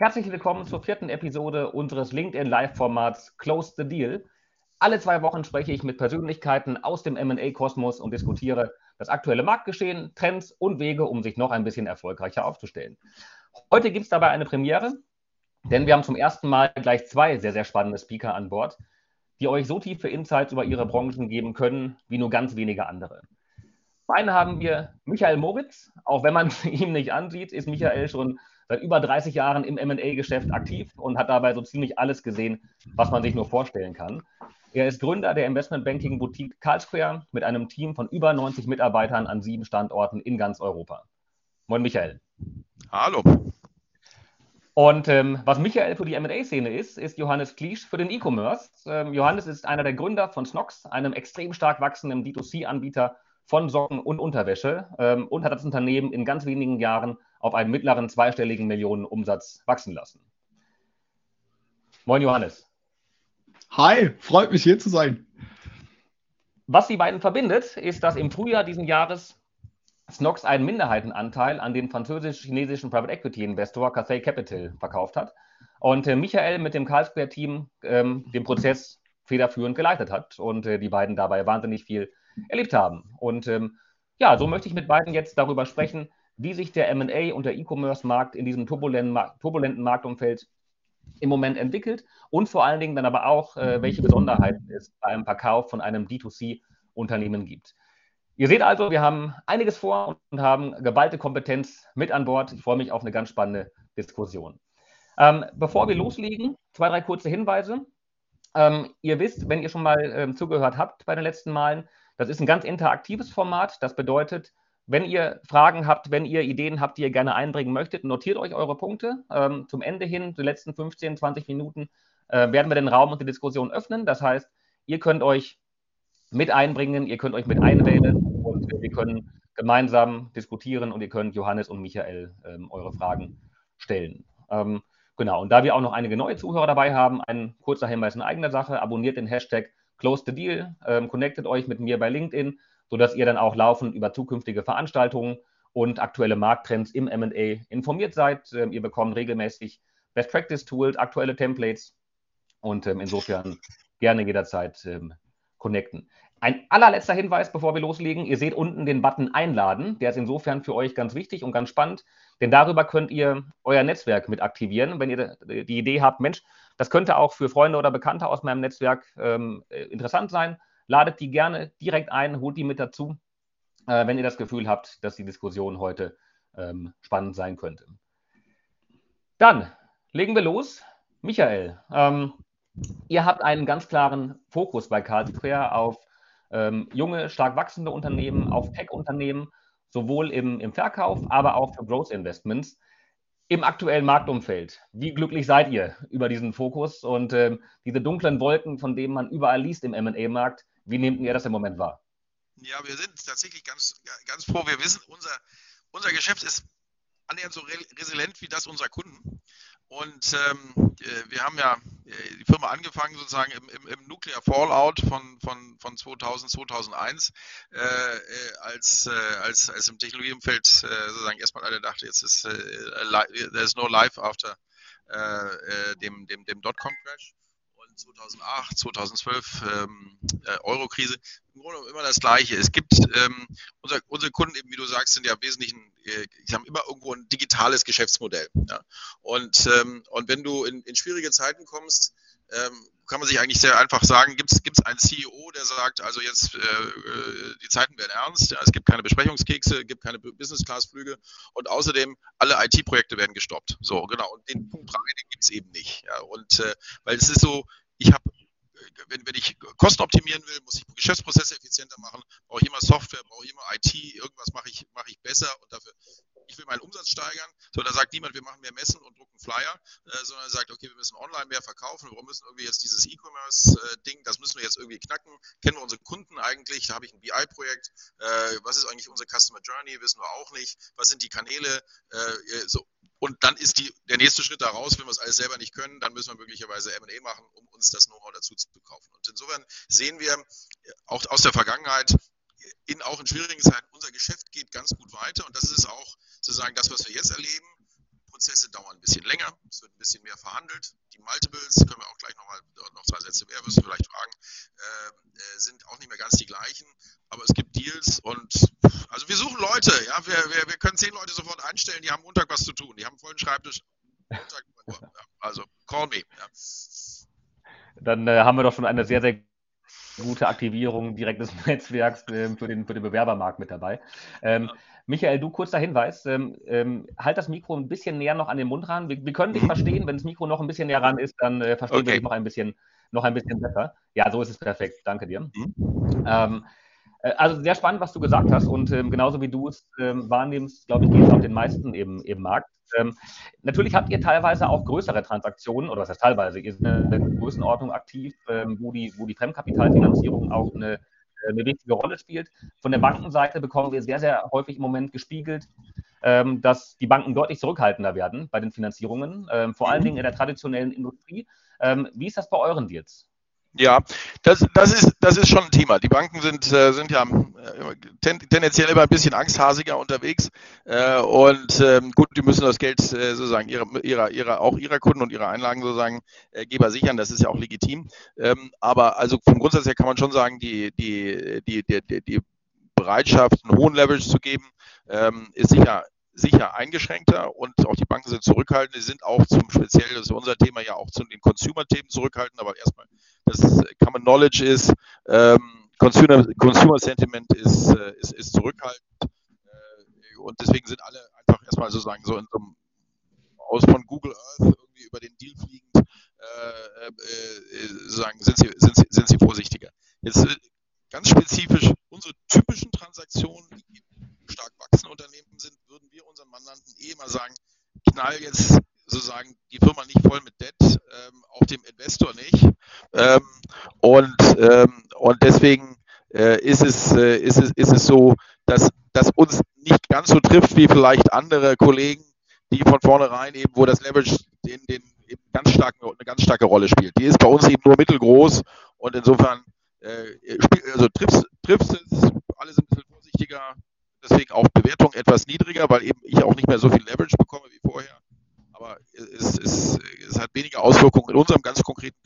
Herzlich willkommen zur vierten Episode unseres LinkedIn Live-Formats Close the Deal. Alle zwei Wochen spreche ich mit Persönlichkeiten aus dem MA-Kosmos und diskutiere das aktuelle Marktgeschehen, Trends und Wege, um sich noch ein bisschen erfolgreicher aufzustellen. Heute gibt es dabei eine Premiere, denn wir haben zum ersten Mal gleich zwei sehr, sehr spannende Speaker an Bord, die euch so tiefe Insights über ihre Branchen geben können, wie nur ganz wenige andere. Beide haben wir Michael Moritz. Auch wenn man ihn nicht ansieht, ist Michael schon seit über 30 Jahren im MA-Geschäft aktiv und hat dabei so ziemlich alles gesehen, was man sich nur vorstellen kann. Er ist Gründer der Investmentbanking Boutique Carlsquare mit einem Team von über 90 Mitarbeitern an sieben Standorten in ganz Europa. Moin, Michael. Hallo. Und ähm, was Michael für die MA-Szene ist, ist Johannes Kliesch für den E-Commerce. Ähm, Johannes ist einer der Gründer von Snox, einem extrem stark wachsenden D2C-Anbieter von Socken und Unterwäsche ähm, und hat das Unternehmen in ganz wenigen Jahren auf einen mittleren zweistelligen Millionenumsatz wachsen lassen. Moin Johannes. Hi, freut mich hier zu sein. Was die beiden verbindet, ist, dass im Frühjahr diesen Jahres Snox einen Minderheitenanteil an den französisch-chinesischen Private Equity Investor Cathay Capital verkauft hat und äh, Michael mit dem Carlsquare-Team ähm, den Prozess federführend geleitet hat und äh, die beiden dabei wahnsinnig viel erlebt haben. Und ähm, ja, so möchte ich mit beiden jetzt darüber sprechen, wie sich der MA und der E-Commerce-Markt in diesem turbulenten, turbulenten Marktumfeld im Moment entwickelt und vor allen Dingen dann aber auch, äh, welche Besonderheiten es bei einem Verkauf von einem D2C-Unternehmen gibt. Ihr seht also, wir haben einiges vor und haben geballte Kompetenz mit an Bord. Ich freue mich auf eine ganz spannende Diskussion. Ähm, bevor wir loslegen, zwei, drei kurze Hinweise. Ähm, ihr wisst, wenn ihr schon mal ähm, zugehört habt bei den letzten Malen, das ist ein ganz interaktives Format. Das bedeutet, wenn ihr Fragen habt, wenn ihr Ideen habt, die ihr gerne einbringen möchtet, notiert euch eure Punkte. Ähm, zum Ende hin, die letzten 15, 20 Minuten, äh, werden wir den Raum und die Diskussion öffnen. Das heißt, ihr könnt euch mit einbringen, ihr könnt euch mit einwählen und wir können gemeinsam diskutieren und ihr könnt Johannes und Michael ähm, eure Fragen stellen. Ähm, genau, und da wir auch noch einige neue Zuhörer dabei haben, ein kurzer Hinweis in eigener Sache, abonniert den Hashtag Close the Deal, ähm, connectet euch mit mir bei LinkedIn sodass ihr dann auch laufend über zukünftige Veranstaltungen und aktuelle Markttrends im MA informiert seid. Ähm, ihr bekommt regelmäßig Best Practice Tools, aktuelle Templates und ähm, insofern gerne jederzeit ähm, connecten. Ein allerletzter Hinweis, bevor wir loslegen. Ihr seht unten den Button Einladen. Der ist insofern für euch ganz wichtig und ganz spannend, denn darüber könnt ihr euer Netzwerk mit aktivieren. Wenn ihr die Idee habt, Mensch, das könnte auch für Freunde oder Bekannte aus meinem Netzwerk ähm, äh, interessant sein, Ladet die gerne direkt ein, holt die mit dazu, äh, wenn ihr das Gefühl habt, dass die Diskussion heute ähm, spannend sein könnte. Dann legen wir los. Michael, ähm, ihr habt einen ganz klaren Fokus bei Carlsquare auf ähm, junge, stark wachsende Unternehmen, auf Tech-Unternehmen, sowohl im, im Verkauf, aber auch für Growth Investments im aktuellen Marktumfeld. Wie glücklich seid ihr über diesen Fokus und äh, diese dunklen Wolken, von denen man überall liest im MA-Markt, wie nehmt ihr das im Moment wahr? Ja, wir sind tatsächlich ganz, ganz froh. Wir wissen, unser, unser Geschäft ist annähernd so resilient wie das unserer Kunden. Und ähm, äh, wir haben ja äh, die Firma angefangen sozusagen im, im, im Nuclear Fallout von, von, von 2000, 2001, äh, äh, als, äh, als, als im Technologieumfeld äh, sozusagen erstmal alle dachten, jetzt ist there's no life after dem, dem, dem Dotcom-Crash. 2008, 2012 ähm, äh, Euro-Krise. Im Grunde immer das Gleiche. Es gibt ähm, unser, unsere Kunden eben, wie du sagst, sind ja im Wesentlichen, äh, die haben immer irgendwo ein digitales Geschäftsmodell. Ja? Und, ähm, und wenn du in, in schwierige Zeiten kommst, ähm, kann man sich eigentlich sehr einfach sagen, gibt es einen CEO, der sagt, also jetzt äh, äh, die Zeiten werden ernst, ja, es gibt keine Besprechungskekse, gibt keine Business-Class-Flüge und außerdem alle IT-Projekte werden gestoppt. So, genau. Und den Punkt 3, den gibt es eben nicht. Ja, und äh, weil es ist so, ich habe wenn, wenn ich Kosten optimieren will, muss ich Geschäftsprozesse effizienter machen, brauche ich immer Software, brauche ich immer IT, irgendwas mache ich, mache ich besser und dafür, ich will meinen Umsatz steigern. So, da sagt niemand, wir machen mehr Messen und drucken Flyer, äh, sondern er sagt, okay, wir müssen online mehr verkaufen, wir müssen irgendwie jetzt dieses E-Commerce-Ding, das müssen wir jetzt irgendwie knacken. Kennen wir unsere Kunden eigentlich? Da habe ich ein BI-Projekt. Äh, was ist eigentlich unsere Customer Journey? Wissen wir auch nicht. Was sind die Kanäle? Äh, so, und dann ist die, der nächste Schritt daraus, wenn wir es alles selber nicht können, dann müssen wir möglicherweise M&A machen, um uns das Know-how dazu zu kaufen. Und insofern sehen wir auch aus der Vergangenheit, in, auch in schwierigen Zeiten, unser Geschäft geht ganz gut weiter. Und das ist auch sozusagen das, was wir jetzt erleben. Prozesse dauern ein bisschen länger, es wird ein bisschen mehr verhandelt. Die Multiples, können wir auch gleich nochmal noch zwei Sätze mehr, wirst du vielleicht fragen, äh, sind auch nicht mehr ganz die gleichen. Aber es gibt Deals und also wir suchen Leute, ja, wir, wir, wir können zehn Leute sofort einstellen, die haben Montag was zu tun, die haben vollen Schreibtisch. Montag, also call me. Ja. Dann äh, haben wir doch schon eine sehr, sehr gute Aktivierung direkt des Netzwerks äh, für, den, für den Bewerbermarkt mit dabei. Ähm, ja. Michael, du kurzer Hinweis. Ähm, ähm, halt das Mikro ein bisschen näher noch an den Mund ran. Wir, wir können dich verstehen. Wenn das Mikro noch ein bisschen näher ran ist, dann äh, verstehen okay. wir dich noch ein bisschen, noch ein bisschen besser. Ja, so ist es perfekt. Danke dir. Mhm. Ähm, äh, also sehr spannend, was du gesagt hast. Und ähm, genauso wie du es ähm, wahrnimmst, glaube ich, geht es auch den meisten im, im Markt. Ähm, natürlich habt ihr teilweise auch größere Transaktionen, oder was heißt teilweise, ihr seid in der Größenordnung aktiv, wo, die, wo die Fremdkapitalfinanzierung auch eine, eine wichtige Rolle spielt. Von der Bankenseite bekommen wir sehr, sehr häufig im Moment gespiegelt, ähm, dass die Banken deutlich zurückhaltender werden bei den Finanzierungen, ähm, vor allen Dingen in der traditionellen Industrie. Ähm, wie ist das bei euren Deals? Ja, das, das, ist, das ist schon ein Thema. Die Banken sind, äh, sind ja äh, ten, tendenziell immer ein bisschen angsthasiger unterwegs. Äh, und ähm, gut, die müssen das Geld sozusagen ihrer, ihrer, ihrer, auch ihrer Kunden und ihrer Einlagen sozusagen Geber sichern. Das ist ja auch legitim. Ähm, aber also vom Grundsatz her kann man schon sagen, die, die, die, die, die Bereitschaft, einen hohen Leverage zu geben, ähm, ist sicher sicher eingeschränkter und auch die Banken sind zurückhaltend. Die sind auch zum speziell, das ist unser Thema ja auch zu den Consumer-Themen zurückhaltend, aber erstmal das Common Knowledge ist, ähm, Consumer, Consumer Sentiment ist, äh, ist, ist zurückhaltend äh, und deswegen sind alle einfach erstmal sozusagen so in so einem aus von Google Earth irgendwie über den Deal fliegend äh, äh, sagen, sind sie, sind, sie, sind sie vorsichtiger. Jetzt äh, ganz spezifisch unsere typischen Transaktionen, die stark wachsende Unternehmen sind, unseren Mandanten eh immer sagen, knall jetzt sozusagen die Firma nicht voll mit Debt, ähm, auch dem Investor nicht. Ähm, und, ähm, und deswegen äh, ist, es, äh, ist, es, ist es so, dass das uns nicht ganz so trifft wie vielleicht andere Kollegen, die von vornherein eben, wo das Leverage den, den eben ganz starken, eine ganz starke Rolle spielt. Die ist bei uns eben nur mittelgroß und insofern äh, also trifft, trifft es, alle sind ein bisschen vorsichtiger, deswegen auch Bewertung etwas niedriger, weil eben ich auch nicht mehr so viel Leverage bekomme wie vorher. Aber es, es, es hat weniger Auswirkungen in unserem ganz konkreten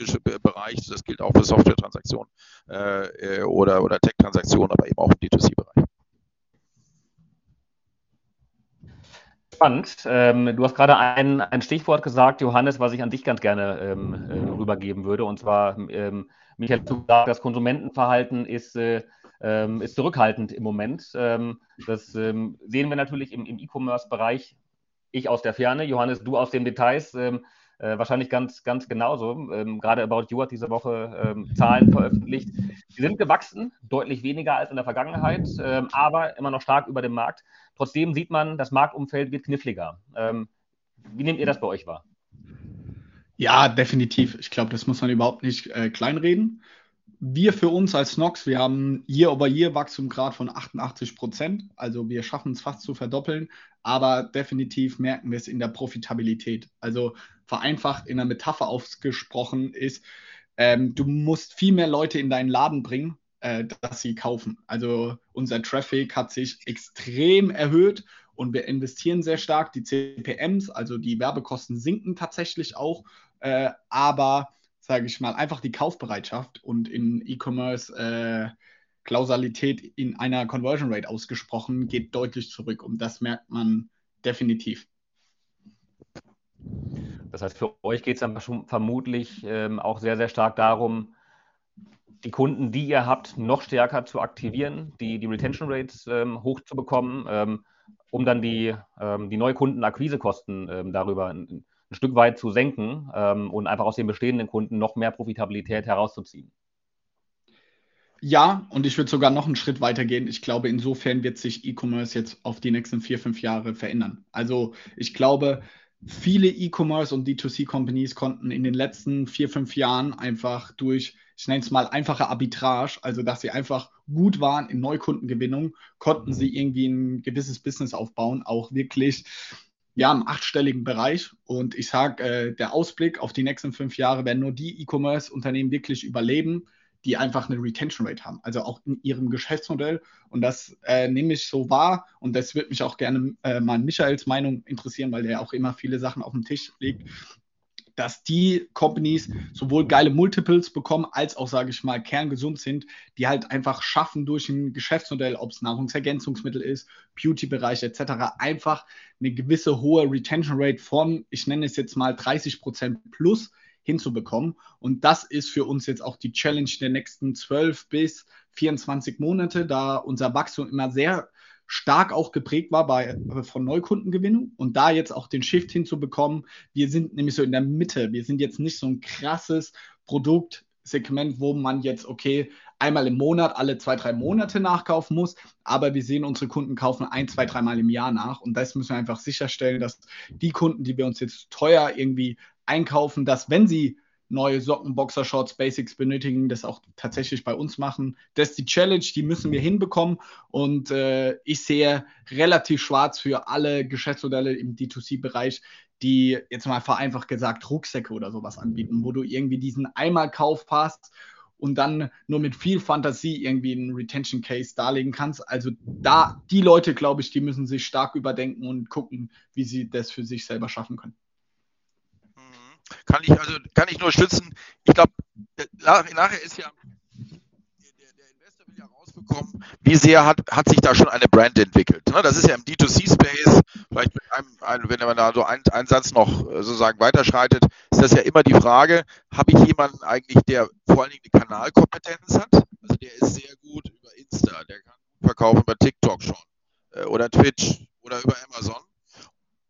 Bereich. Das gilt auch für Software-Transaktionen äh, oder, oder Tech-Transaktionen, aber eben auch im D2C-Bereich. Spannend. Ähm, du hast gerade ein, ein Stichwort gesagt, Johannes, was ich an dich ganz gerne ähm, äh, rübergeben würde. Und zwar, ähm, Michael, du gesagt, das Konsumentenverhalten ist äh, ähm, ist zurückhaltend im Moment. Ähm, das ähm, sehen wir natürlich im, im E-Commerce-Bereich. Ich aus der Ferne, Johannes, du aus den Details. Ähm, äh, wahrscheinlich ganz, ganz genauso. Ähm, gerade About You hat diese Woche ähm, Zahlen veröffentlicht. Die sind gewachsen, deutlich weniger als in der Vergangenheit, aber immer noch stark über dem Markt. Trotzdem sieht man, das Marktumfeld wird kniffliger. wie nehmt ihr das bei euch wahr? Ja, definitiv. Ich glaube, das muss man überhaupt nicht äh, kleinreden wir für uns als Nox, wir haben Year-over-Year-Wachstumgrad von 88 Prozent. Also wir schaffen es fast zu verdoppeln, aber definitiv merken wir es in der Profitabilität. Also vereinfacht in der Metapher ausgesprochen ist, ähm, du musst viel mehr Leute in deinen Laden bringen, äh, dass sie kaufen. Also unser Traffic hat sich extrem erhöht und wir investieren sehr stark. Die CPMs, also die Werbekosten sinken tatsächlich auch, äh, aber sage ich mal, einfach die Kaufbereitschaft und in E-Commerce äh, Klausalität in einer Conversion Rate ausgesprochen geht deutlich zurück und das merkt man definitiv. Das heißt, für euch geht es dann vermutlich ähm, auch sehr, sehr stark darum, die Kunden, die ihr habt, noch stärker zu aktivieren, die, die Retention Rates ähm, hochzubekommen, ähm, um dann die, ähm, die Neukundenakquisekosten ähm, darüber ein Stück weit zu senken ähm, und einfach aus den bestehenden Kunden noch mehr Profitabilität herauszuziehen. Ja, und ich würde sogar noch einen Schritt weiter gehen. Ich glaube, insofern wird sich E-Commerce jetzt auf die nächsten vier, fünf Jahre verändern. Also ich glaube, viele E-Commerce und D2C-Companies konnten in den letzten vier, fünf Jahren einfach durch, ich nenne es mal einfache Arbitrage, also dass sie einfach gut waren in Neukundengewinnung, konnten sie irgendwie ein gewisses Business aufbauen, auch wirklich ja, im achtstelligen Bereich. Und ich sage, äh, der Ausblick auf die nächsten fünf Jahre werden nur die E-Commerce-Unternehmen wirklich überleben, die einfach eine Retention Rate haben, also auch in ihrem Geschäftsmodell. Und das äh, nehme ich so wahr und das würde mich auch gerne äh, mal Michaels Meinung interessieren, weil der auch immer viele Sachen auf dem Tisch legt dass die Companies sowohl geile Multiples bekommen, als auch, sage ich mal, kerngesund sind, die halt einfach schaffen durch ein Geschäftsmodell, ob es Nahrungsergänzungsmittel ist, Beauty-Bereich etc., einfach eine gewisse hohe Retention Rate von, ich nenne es jetzt mal 30 Prozent plus hinzubekommen. Und das ist für uns jetzt auch die Challenge der nächsten 12 bis 24 Monate, da unser Wachstum immer sehr stark auch geprägt war bei, äh, von Neukundengewinnung und da jetzt auch den Shift hinzubekommen. Wir sind nämlich so in der Mitte. Wir sind jetzt nicht so ein krasses Produktsegment, wo man jetzt, okay, einmal im Monat, alle zwei, drei Monate nachkaufen muss, aber wir sehen, unsere Kunden kaufen ein, zwei, dreimal im Jahr nach und das müssen wir einfach sicherstellen, dass die Kunden, die wir uns jetzt teuer irgendwie einkaufen, dass wenn sie neue Socken, Boxershorts, Basics benötigen, das auch tatsächlich bei uns machen. Das ist die Challenge, die müssen wir hinbekommen. Und äh, ich sehe relativ schwarz für alle Geschäftsmodelle im D2C-Bereich, die jetzt mal vereinfacht gesagt Rucksäcke oder sowas anbieten, wo du irgendwie diesen Einmalkauf hast und dann nur mit viel Fantasie irgendwie einen Retention Case darlegen kannst. Also da, die Leute, glaube ich, die müssen sich stark überdenken und gucken, wie sie das für sich selber schaffen können. Kann ich also kann ich nur stützen. Ich glaube, nachher ist ja der, Investor rausbekommen, wie sehr hat, hat sich da schon eine Brand entwickelt. Ne? Das ist ja im D2C-Space, vielleicht einem, wenn man da so einen, einen Satz noch äh, sozusagen weiterschreitet, ist das ja immer die Frage, habe ich jemanden eigentlich, der vor allen Dingen die Kanalkompetenz hat? Also der ist sehr gut über Insta, der kann verkaufen über TikTok schon äh, oder Twitch oder über Amazon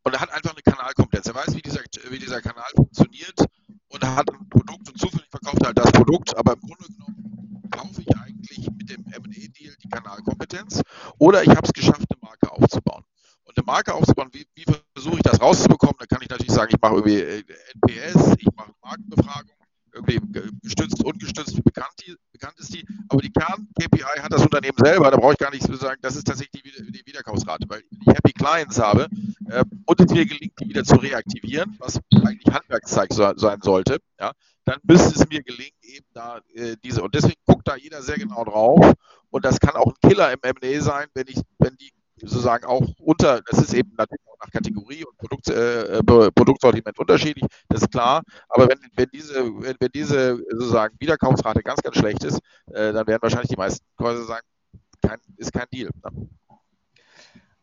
und er hat einfach eine Kanalkompetenz. Er weiß, wie dieser, wie dieser Kanal funktioniert und er hat ein Produkt und zufällig verkauft er halt das Produkt, aber im Grunde genommen kaufe ich eigentlich mit dem M&A-Deal die Kanalkompetenz oder ich habe es geschafft, eine Marke aufzubauen. Und eine Marke aufzubauen, wie, wie versuche ich das rauszubekommen? Da kann ich natürlich sagen, ich mache irgendwie äh, NPS, ich mache Markenbefragung, irgendwie gestützt, ungestützt, bekannt, die, bekannt ist die. Aber die Kern-KPI hat das Unternehmen selber, da brauche ich gar nichts zu sagen, das ist tatsächlich die, die Wiederkaufsrate, weil ich Happy Clients habe äh, und es mir gelingt, die wieder zu reaktivieren, was eigentlich Handwerkszeug so, sein sollte, ja, dann müsste es mir gelingen, eben da äh, diese, und deswegen guckt da jeder sehr genau drauf und das kann auch ein Killer im M&A sein, wenn ich, wenn die sozusagen auch unter, das ist eben natürlich auch nach Kategorie und Produkt, äh, Produktsortiment unterschiedlich, das ist klar. Aber wenn, wenn diese, wenn, wenn diese sozusagen Wiederkaufsrate ganz, ganz schlecht ist, äh, dann werden wahrscheinlich die meisten Käufer sagen, kein, ist kein Deal. Ne?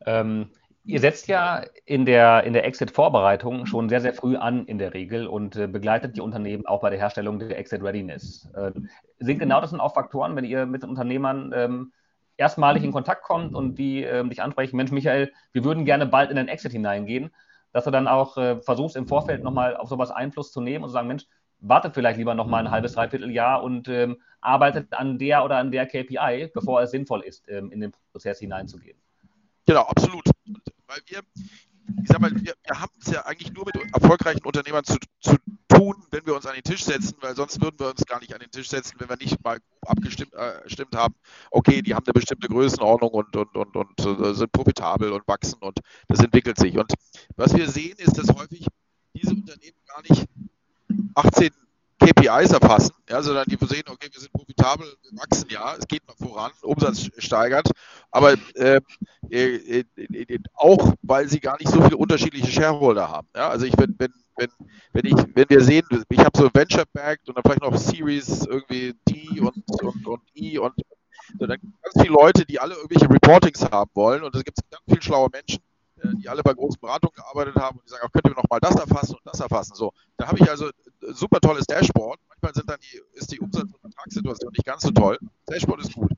Ähm, ihr setzt ja in der, in der Exit-Vorbereitung schon sehr, sehr früh an in der Regel und äh, begleitet die Unternehmen auch bei der Herstellung der Exit-Readiness. Äh, sind genau das sind auch Faktoren, wenn ihr mit den Unternehmern ähm, erstmalig in mhm. Kontakt kommt und die äh, dich ansprechen, Mensch, Michael, wir würden gerne bald in den Exit hineingehen, dass du dann auch äh, versuchst, im Vorfeld nochmal auf sowas Einfluss zu nehmen und zu sagen, Mensch, warte vielleicht lieber nochmal ein halbes, dreiviertel Jahr und ähm, arbeitet an der oder an der KPI, bevor es sinnvoll ist, ähm, in den Prozess hineinzugehen. Genau, absolut. Weil wir, ich sag mal, wir, wir haben es ja eigentlich nur mit erfolgreichen Unternehmern zu, zu tun, wenn wir uns an den Tisch setzen, weil sonst würden wir uns gar nicht an den Tisch setzen, wenn wir nicht mal abgestimmt äh, haben, okay, die haben eine bestimmte Größenordnung und, und, und, und äh, sind profitabel und wachsen und das entwickelt sich. Und was wir sehen, ist, dass häufig diese Unternehmen gar nicht 18 KPIs erfassen, ja, sondern die sehen, okay, wir sind profitabel, wir wachsen ja, es geht noch voran, Umsatz steigert, aber ähm, äh, äh, auch, weil sie gar nicht so viele unterschiedliche Shareholder haben. Ja? Also ich, wenn, wenn wenn, wenn, ich, wenn wir sehen, ich habe so Venture-Backed und dann vielleicht noch Series irgendwie D und, und, und E und so, dann ganz viele Leute, die alle irgendwelche Reportings haben wollen und da gibt es ganz viele schlaue Menschen, äh, die alle bei großen Beratungen gearbeitet haben und die sagen, auch könnt ihr noch mal das erfassen und das erfassen. So, da habe ich also ein super tolles Dashboard. Manchmal sind dann die, ist die Umsatz- und Ertragssituation nicht ganz so toll. Das Dashboard ist gut.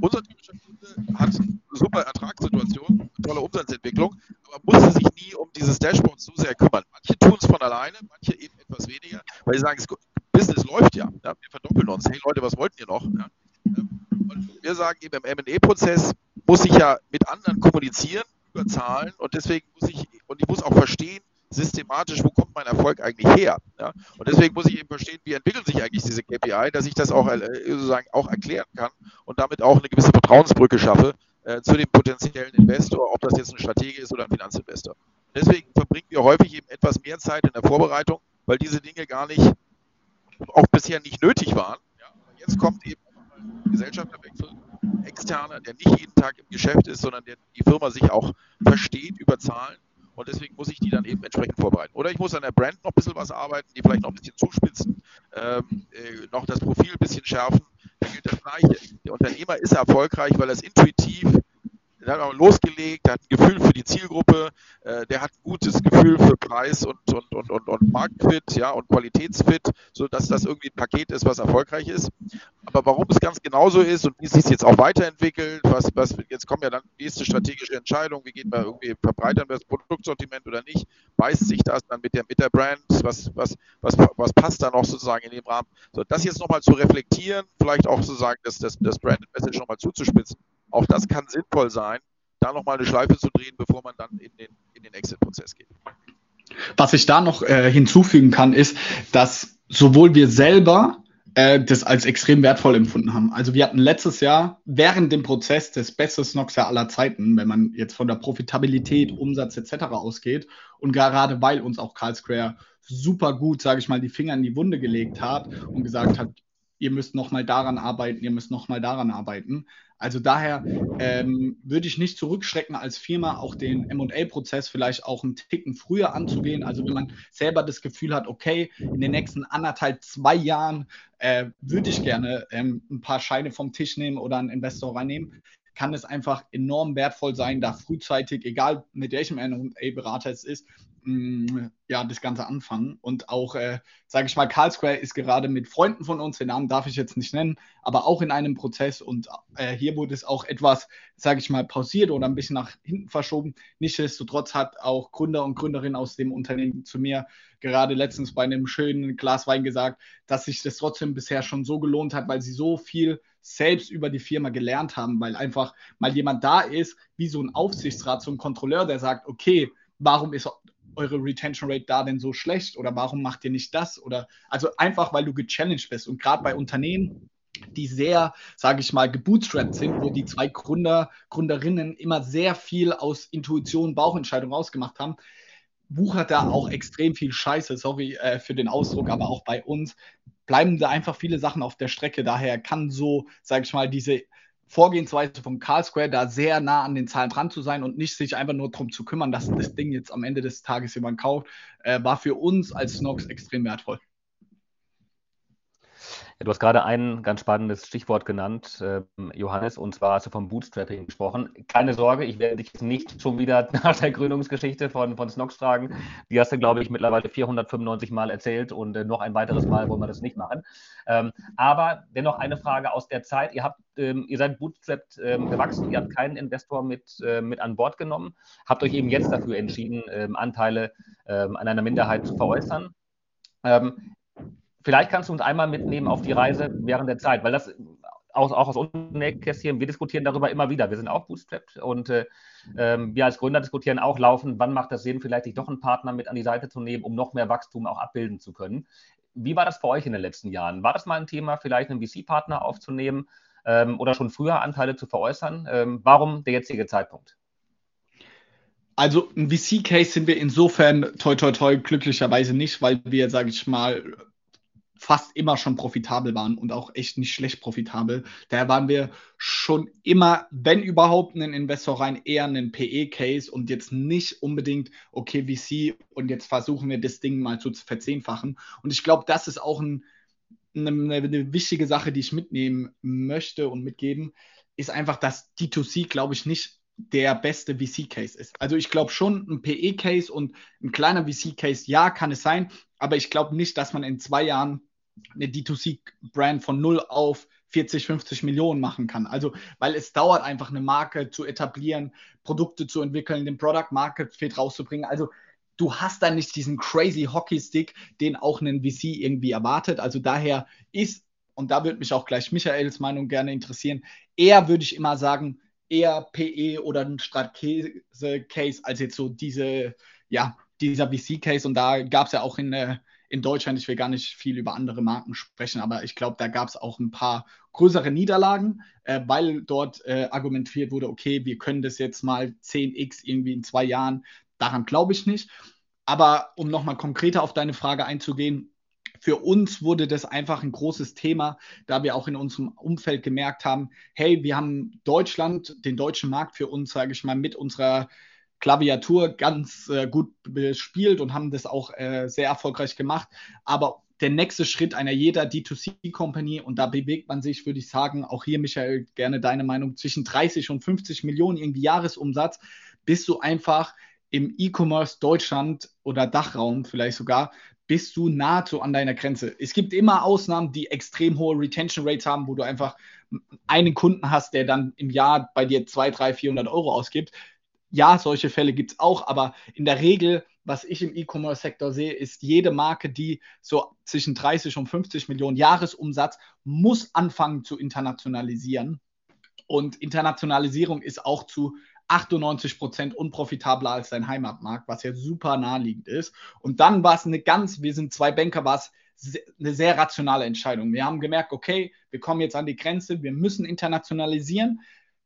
Unser typischer Kunde hat super Ertragssituation, tolle Umsatzentwicklung, aber musste sich nie um dieses Dashboard so sehr kümmern. Manche tun es von alleine, manche eben etwas weniger, weil sie sagen, Business läuft ja, ja, wir verdoppeln uns. Hey Leute, was wollten ihr noch? Ja. Und wir sagen eben im M&A-Prozess muss ich ja mit anderen kommunizieren Zahlen und deswegen muss ich und ich muss auch verstehen, systematisch, wo kommt mein Erfolg eigentlich her? Ja? Und deswegen muss ich eben verstehen, wie entwickeln sich eigentlich diese KPI, dass ich das auch äh, sozusagen auch erklären kann und damit auch eine gewisse Vertrauensbrücke schaffe äh, zu dem potenziellen Investor, ob das jetzt ein Stratege ist oder ein Finanzinvestor. Deswegen verbringen wir häufig eben etwas mehr Zeit in der Vorbereitung, weil diese Dinge gar nicht, auch bisher nicht nötig waren. Ja? jetzt kommt eben ein Gesellschafterwechsel, externer, der nicht jeden Tag im Geschäft ist, sondern der die Firma sich auch versteht über Zahlen. Und deswegen muss ich die dann eben entsprechend vorbereiten. Oder ich muss an der Brand noch ein bisschen was arbeiten, die vielleicht noch ein bisschen zuspitzen, ähm, äh, noch das Profil ein bisschen schärfen. Da gilt das Gleiche. Der Unternehmer ist erfolgreich, weil er es intuitiv der hat auch losgelegt, der hat ein Gefühl für die Zielgruppe, äh, der hat ein gutes Gefühl für Preis und, und, und, und, und Marktfit ja, und Qualitätsfit, sodass das irgendwie ein Paket ist, was erfolgreich ist. Aber warum es ganz genauso ist und wie es sich jetzt auch weiterentwickelt, was, was jetzt kommen ja dann nächste strategische Entscheidungen, wie geht man irgendwie, verbreitern wir das Produktsortiment oder nicht, beißt sich das dann mit der, mit der Brand, was, was, was, was passt da noch sozusagen in dem Rahmen. So, das jetzt nochmal zu reflektieren, vielleicht auch sozusagen das, das, das Branded Message nochmal zuzuspitzen, auch das kann sinnvoll sein, da nochmal eine Schleife zu drehen, bevor man dann in den, in den Exit-Prozess geht. Was ich da noch äh, hinzufügen kann, ist, dass sowohl wir selber äh, das als extrem wertvoll empfunden haben. Also wir hatten letztes Jahr während dem Prozess des besten Snoxer aller Zeiten, wenn man jetzt von der Profitabilität, Umsatz etc. ausgeht und gerade weil uns auch Carl Square super gut, sage ich mal, die Finger in die Wunde gelegt hat und gesagt hat, ihr müsst noch mal daran arbeiten, ihr müsst noch mal daran arbeiten, also daher ähm, würde ich nicht zurückschrecken, als Firma auch den MA-Prozess vielleicht auch einen Ticken früher anzugehen. Also wenn man selber das Gefühl hat, okay, in den nächsten anderthalb, zwei Jahren äh, würde ich gerne ähm, ein paar Scheine vom Tisch nehmen oder einen Investor reinnehmen, kann es einfach enorm wertvoll sein, da frühzeitig, egal mit welchem MA-Berater es ist, ja, das Ganze anfangen. Und auch, äh, sage ich mal, Carl Square ist gerade mit Freunden von uns, den Namen darf ich jetzt nicht nennen, aber auch in einem Prozess. Und äh, hier wurde es auch etwas, sage ich mal, pausiert oder ein bisschen nach hinten verschoben. Nichtsdestotrotz hat auch Gründer und Gründerinnen aus dem Unternehmen zu mir gerade letztens bei einem schönen Glas Wein gesagt, dass sich das trotzdem bisher schon so gelohnt hat, weil sie so viel selbst über die Firma gelernt haben, weil einfach mal jemand da ist, wie so ein Aufsichtsrat, so ein Kontrolleur, der sagt, okay, warum ist eure Retention Rate da denn so schlecht oder warum macht ihr nicht das? Oder also einfach, weil du gechallenged bist. Und gerade bei Unternehmen, die sehr, sage ich mal, gebootstrapped sind, wo die zwei Gründer, Gründerinnen immer sehr viel aus Intuition, Bauchentscheidung rausgemacht haben, wuchert da auch extrem viel Scheiße, sorry äh, für den Ausdruck, aber auch bei uns bleiben da einfach viele Sachen auf der Strecke. Daher kann so, sage ich mal, diese Vorgehensweise von Carl Square, da sehr nah an den Zahlen dran zu sein und nicht sich einfach nur darum zu kümmern, dass das Ding jetzt am Ende des Tages jemand kauft, äh, war für uns als Snox extrem wertvoll. Du hast gerade ein ganz spannendes Stichwort genannt, äh, Johannes, und zwar hast du vom Bootstrapping gesprochen. Keine Sorge, ich werde dich nicht schon wieder nach der Gründungsgeschichte von, von Snox fragen. Die hast du, glaube ich, mittlerweile 495 Mal erzählt und äh, noch ein weiteres Mal wollen wir das nicht machen. Ähm, aber dennoch eine Frage aus der Zeit. Ihr, habt, ähm, ihr seid bootstrapped ähm, gewachsen, ihr habt keinen Investor mit, äh, mit an Bord genommen, habt euch eben jetzt dafür entschieden, ähm, Anteile ähm, an einer Minderheit zu veräußern. Ähm, vielleicht kannst du uns einmal mitnehmen auf die Reise während der Zeit, weil das auch, auch aus unserem wir diskutieren darüber immer wieder. Wir sind auch bootstrapped und äh, ähm, wir als Gründer diskutieren auch laufend, wann macht das Sinn, vielleicht sich doch einen Partner mit an die Seite zu nehmen, um noch mehr Wachstum auch abbilden zu können. Wie war das für euch in den letzten Jahren? War das mal ein Thema, vielleicht einen VC-Partner aufzunehmen ähm, oder schon früher Anteile zu veräußern? Ähm, warum der jetzige Zeitpunkt? Also ein VC-Case sind wir insofern toi toi toi glücklicherweise nicht, weil wir, sage ich mal, fast immer schon profitabel waren und auch echt nicht schlecht profitabel. Daher waren wir schon immer, wenn überhaupt, einen Investor rein, eher einen PE-Case und jetzt nicht unbedingt, okay, VC und jetzt versuchen wir das Ding mal zu verzehnfachen. Und ich glaube, das ist auch ein, eine, eine wichtige Sache, die ich mitnehmen möchte und mitgeben, ist einfach, dass D2C, glaube ich, nicht der beste VC-Case ist. Also ich glaube schon, ein PE-Case und ein kleiner VC-Case, ja, kann es sein, aber ich glaube nicht, dass man in zwei Jahren eine D2C-Brand von null auf 40, 50 Millionen machen kann. Also, weil es dauert einfach, eine Marke zu etablieren, Produkte zu entwickeln, den Product Market Fit rauszubringen. Also, du hast da nicht diesen crazy Hockey-Stick, den auch ein VC irgendwie erwartet. Also, daher ist, und da würde mich auch gleich Michaels Meinung gerne interessieren, eher würde ich immer sagen, eher PE oder ein Stratcase als jetzt so diese, ja, dieser VC-Case. Und da gab es ja auch in der in Deutschland, ich will gar nicht viel über andere Marken sprechen, aber ich glaube, da gab es auch ein paar größere Niederlagen, äh, weil dort äh, argumentiert wurde, okay, wir können das jetzt mal 10x irgendwie in zwei Jahren. Daran glaube ich nicht. Aber um nochmal konkreter auf deine Frage einzugehen, für uns wurde das einfach ein großes Thema, da wir auch in unserem Umfeld gemerkt haben, hey, wir haben Deutschland, den deutschen Markt für uns, sage ich mal, mit unserer Klaviatur ganz äh, gut bespielt und haben das auch äh, sehr erfolgreich gemacht. Aber der nächste Schritt einer jeder D2C-Company, und da bewegt man sich, würde ich sagen, auch hier, Michael, gerne deine Meinung, zwischen 30 und 50 Millionen irgendwie Jahresumsatz, bist du einfach im E-Commerce Deutschland oder Dachraum vielleicht sogar, bist du nahezu an deiner Grenze. Es gibt immer Ausnahmen, die extrem hohe Retention Rates haben, wo du einfach einen Kunden hast, der dann im Jahr bei dir 200, 300, 400 Euro ausgibt. Ja, solche Fälle gibt es auch, aber in der Regel, was ich im E-Commerce-Sektor sehe, ist jede Marke, die so zwischen 30 und 50 Millionen Jahresumsatz muss anfangen zu internationalisieren. Und Internationalisierung ist auch zu 98 Prozent unprofitabler als dein Heimatmarkt, was ja super naheliegend ist. Und dann war es eine ganz, wir sind zwei Banker, war es eine sehr rationale Entscheidung. Wir haben gemerkt, okay, wir kommen jetzt an die Grenze, wir müssen internationalisieren.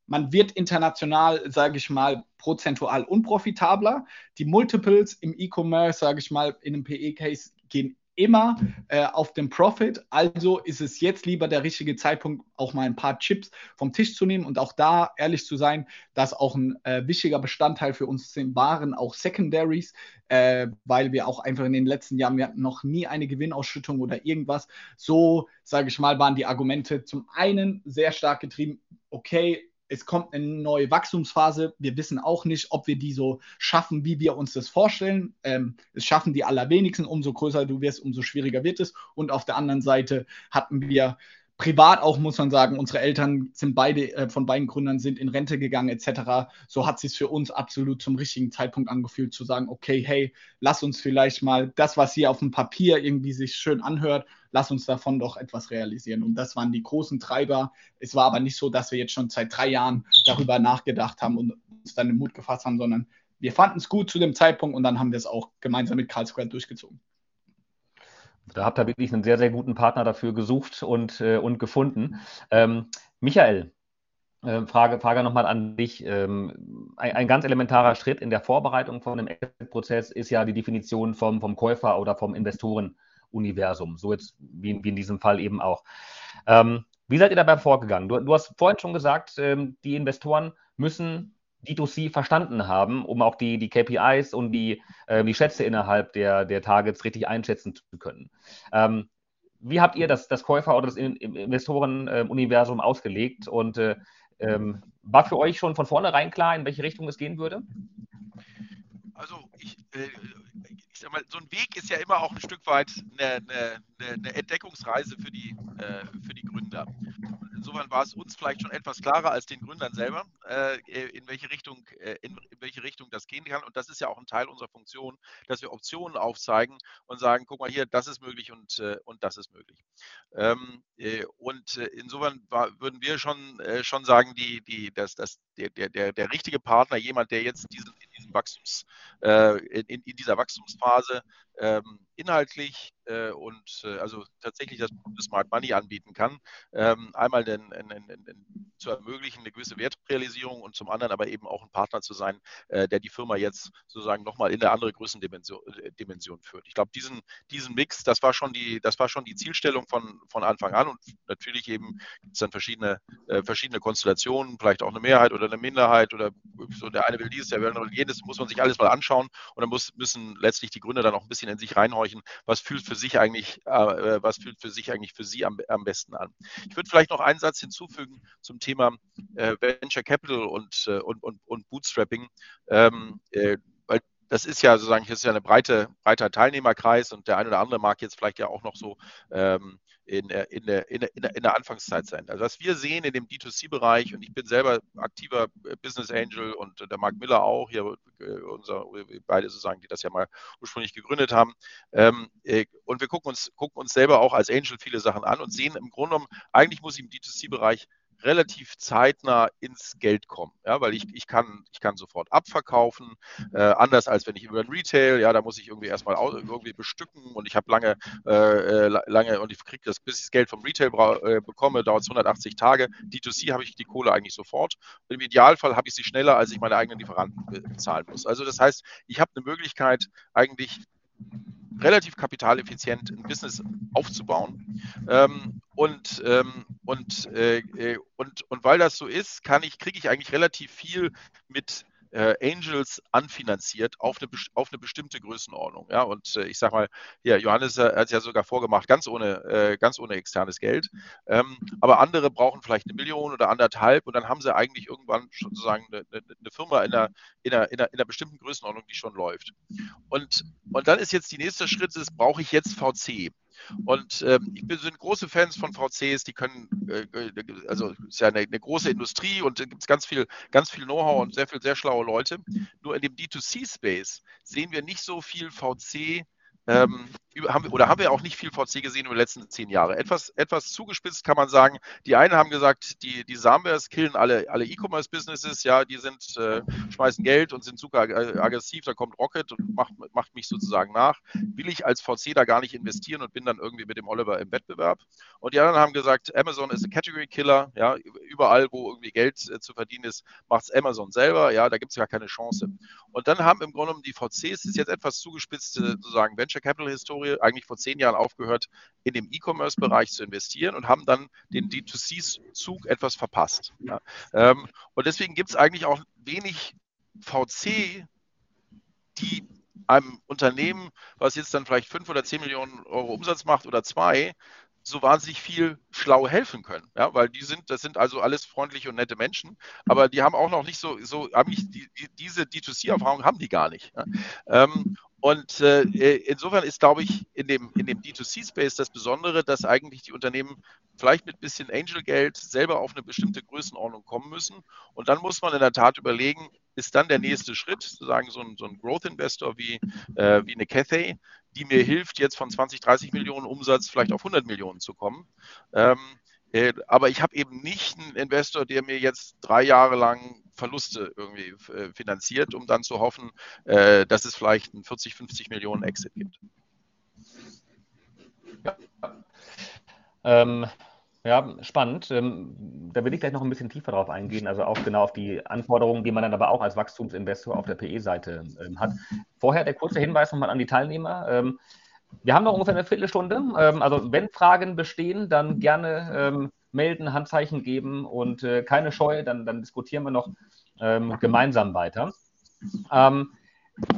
Man wird international, sage ich mal, prozentual unprofitabler. Die Multiples im E-Commerce, sage ich mal, in einem PE-Case gehen immer äh, auf den Profit. Also ist es jetzt lieber der richtige Zeitpunkt, auch mal ein paar Chips vom Tisch zu nehmen und auch da ehrlich zu sein, dass auch ein äh, wichtiger Bestandteil für uns sind, waren auch Secondaries, äh, weil wir auch einfach in den letzten Jahren, wir hatten noch nie eine Gewinnausschüttung oder irgendwas. So, sage ich mal, waren die Argumente zum einen sehr stark getrieben, okay, es kommt eine neue Wachstumsphase. Wir wissen auch nicht, ob wir die so schaffen, wie wir uns das vorstellen. Ähm, es schaffen die allerwenigsten. Umso größer du wirst, umso schwieriger wird es. Und auf der anderen Seite hatten wir privat auch, muss man sagen, unsere Eltern sind beide, äh, von beiden Gründern sind in Rente gegangen, etc. So hat es sich für uns absolut zum richtigen Zeitpunkt angefühlt, zu sagen, okay, hey, lass uns vielleicht mal das, was hier auf dem Papier irgendwie sich schön anhört, lass uns davon doch etwas realisieren. Und das waren die großen Treiber. Es war aber nicht so, dass wir jetzt schon seit drei Jahren darüber nachgedacht haben und uns dann den Mut gefasst haben, sondern wir fanden es gut zu dem Zeitpunkt und dann haben wir es auch gemeinsam mit Carl Square durchgezogen. Da habt ihr wirklich einen sehr, sehr guten Partner dafür gesucht und, äh, und gefunden. Ähm, Michael, äh, Frage, Frage nochmal an dich. Ähm, ein, ein, ganz elementarer Schritt in der Vorbereitung von einem Exit-Prozess ist ja die Definition vom, vom Käufer oder vom Investorenuniversum. So jetzt wie, wie in diesem Fall eben auch. Ähm, wie seid ihr dabei vorgegangen? Du, du hast vorhin schon gesagt, ähm, die Investoren müssen D2C verstanden haben, um auch die, die KPIs und die, äh, die Schätze innerhalb der, der Targets richtig einschätzen zu können. Ähm, wie habt ihr das, das Käufer- oder das Investorenuniversum ausgelegt und äh, ähm, war für euch schon von vornherein klar, in welche Richtung es gehen würde? Also ich, äh, ich sag mal, so ein Weg ist ja immer auch ein Stück weit eine, eine, eine Entdeckungsreise für die, äh, für die Gründer insofern war es uns vielleicht schon etwas klarer als den Gründern selber, äh, in, welche Richtung, äh, in, in, welche Richtung das gehen kann. Und das ist ja auch ein Teil unserer Funktion, dass wir Optionen aufzeigen und sagen, guck mal hier, das ist möglich und, äh, und das ist möglich. Ähm, äh, und äh, insofern war, würden wir schon, äh, schon sagen, die, die, dass, dass der, der, der richtige Partner, jemand, der jetzt diesen, Wachstums, in, in dieser Wachstumsphase ähm, inhaltlich äh, und äh, also tatsächlich das Smart Money anbieten kann. Ähm, einmal den, den, den, zu ermöglichen, eine gewisse Wertrealisierung und zum anderen aber eben auch ein Partner zu sein, äh, der die Firma jetzt sozusagen nochmal in eine andere Größendimension äh, Dimension führt. Ich glaube, diesen, diesen Mix, das war schon die, das war schon die Zielstellung von, von Anfang an und natürlich eben gibt es dann verschiedene, äh, verschiedene Konstellationen, vielleicht auch eine Mehrheit oder eine Minderheit oder so der eine will dieses, der will jenes, muss man sich alles mal anschauen und dann muss, müssen letztlich die Gründer dann auch ein bisschen in sich reinhorchen, was fühlt für sich eigentlich, äh, was fühlt für sich eigentlich für sie am, am besten an. Ich würde vielleicht noch einen Satz hinzufügen zum Thema äh, Venture Capital und, äh, und, und, und Bootstrapping. Ähm, äh, weil das ist ja sozusagen, das ist ja eine breite, breiter Teilnehmerkreis und der eine oder andere mag jetzt vielleicht ja auch noch so ähm, in, in, der, in, der, in der Anfangszeit sein. Also was wir sehen in dem D2C-Bereich, und ich bin selber aktiver Business Angel und der Mark Miller auch, hier unser, beide sozusagen, die das ja mal ursprünglich gegründet haben. Ähm, und wir gucken uns, gucken uns selber auch als Angel viele Sachen an und sehen im Grunde genommen, eigentlich muss ich im D2C-Bereich relativ zeitnah ins Geld kommen, ja, weil ich, ich, kann, ich kann sofort abverkaufen, äh, anders als wenn ich über ein Retail, ja, da muss ich irgendwie erstmal irgendwie bestücken und ich habe lange, äh, äh lange und ich kriege das, bis ich das Geld vom Retail äh, bekomme, dauert es 180 Tage. D2C habe ich die Kohle eigentlich sofort. Im Idealfall habe ich sie schneller, als ich meine eigenen Lieferanten bezahlen muss. Also das heißt, ich habe eine Möglichkeit, eigentlich relativ kapitaleffizient ein Business aufzubauen. Ähm, und, ähm, und, äh, äh und, und weil das so ist, kann ich, kriege ich eigentlich relativ viel mit äh, Angels anfinanziert auf eine, auf eine bestimmte Größenordnung. Ja, und äh, ich sage mal, ja, Johannes hat es ja sogar vorgemacht, ganz ohne, äh, ganz ohne externes Geld. Ähm, aber andere brauchen vielleicht eine Million oder anderthalb und dann haben sie eigentlich irgendwann sozusagen eine, eine, Firma in einer, in, einer, in, einer, in einer bestimmten Größenordnung, die schon läuft. Und, und dann ist jetzt die nächste Schritt, ist, brauche ich jetzt VC? Und ähm, ich bin, sind große Fans von VCs, die können, äh, also ist ja eine, eine, große Industrie und da gibt es ganz viel, ganz viel Know-how und sehr viel, sehr schlaue Leute. Nur in dem D2C-Space sehen wir nicht so viel VC ähm, haben oder haben wir auch nicht viel VC gesehen über die letzten zehn Jahre. Etwas, etwas zugespitzt kann man sagen, die einen haben gesagt, die, die Sambers killen alle, alle E-Commerce-Businesses, ja, die sind, äh, schmeißen Geld und sind super aggressiv, da kommt Rocket und macht, macht mich sozusagen nach. Will ich als VC da gar nicht investieren und bin dann irgendwie mit dem Oliver im Wettbewerb. Und die anderen haben gesagt, Amazon ist ein Category Killer, ja, überall, wo irgendwie Geld äh, zu verdienen ist, macht es Amazon selber, ja, da gibt es gar keine Chance. Und dann haben im Grunde genommen die VCs, ist jetzt etwas zugespitzt, sozusagen Venture Capital Historie, eigentlich vor zehn Jahren aufgehört, in dem E-Commerce-Bereich zu investieren und haben dann den D2C-Zug etwas verpasst. Ja. Ähm, und deswegen gibt es eigentlich auch wenig VC, die einem Unternehmen, was jetzt dann vielleicht fünf oder zehn Millionen Euro Umsatz macht oder zwei, so wahnsinnig viel schlau helfen können. Ja, weil die sind, das sind also alles freundliche und nette Menschen, aber die haben auch noch nicht so, so nicht, die, die, diese D2C-Erfahrung haben die gar nicht. Ja. Ähm, und äh, insofern ist, glaube ich, in dem, in dem D2C-Space das Besondere, dass eigentlich die Unternehmen vielleicht mit ein bisschen Angel-Geld selber auf eine bestimmte Größenordnung kommen müssen. Und dann muss man in der Tat überlegen, ist dann der nächste Schritt, sozusagen so ein, so ein Growth-Investor wie, äh, wie eine Cathay, die mir hilft, jetzt von 20, 30 Millionen Umsatz vielleicht auf 100 Millionen zu kommen. Ähm, äh, aber ich habe eben nicht einen Investor, der mir jetzt drei Jahre lang Verluste irgendwie äh, finanziert, um dann zu hoffen, äh, dass es vielleicht einen 40, 50 Millionen Exit gibt. Ja, ähm, ja spannend. Ähm, da will ich gleich noch ein bisschen tiefer drauf eingehen, also auch genau auf die Anforderungen, die man dann aber auch als Wachstumsinvestor auf der PE-Seite ähm, hat. Vorher der kurze Hinweis nochmal an die Teilnehmer. Ähm, wir haben noch ungefähr eine Viertelstunde. Also wenn Fragen bestehen, dann gerne melden, Handzeichen geben und äh, keine Scheu, dann, dann diskutieren wir noch ähm, gemeinsam weiter. Ähm,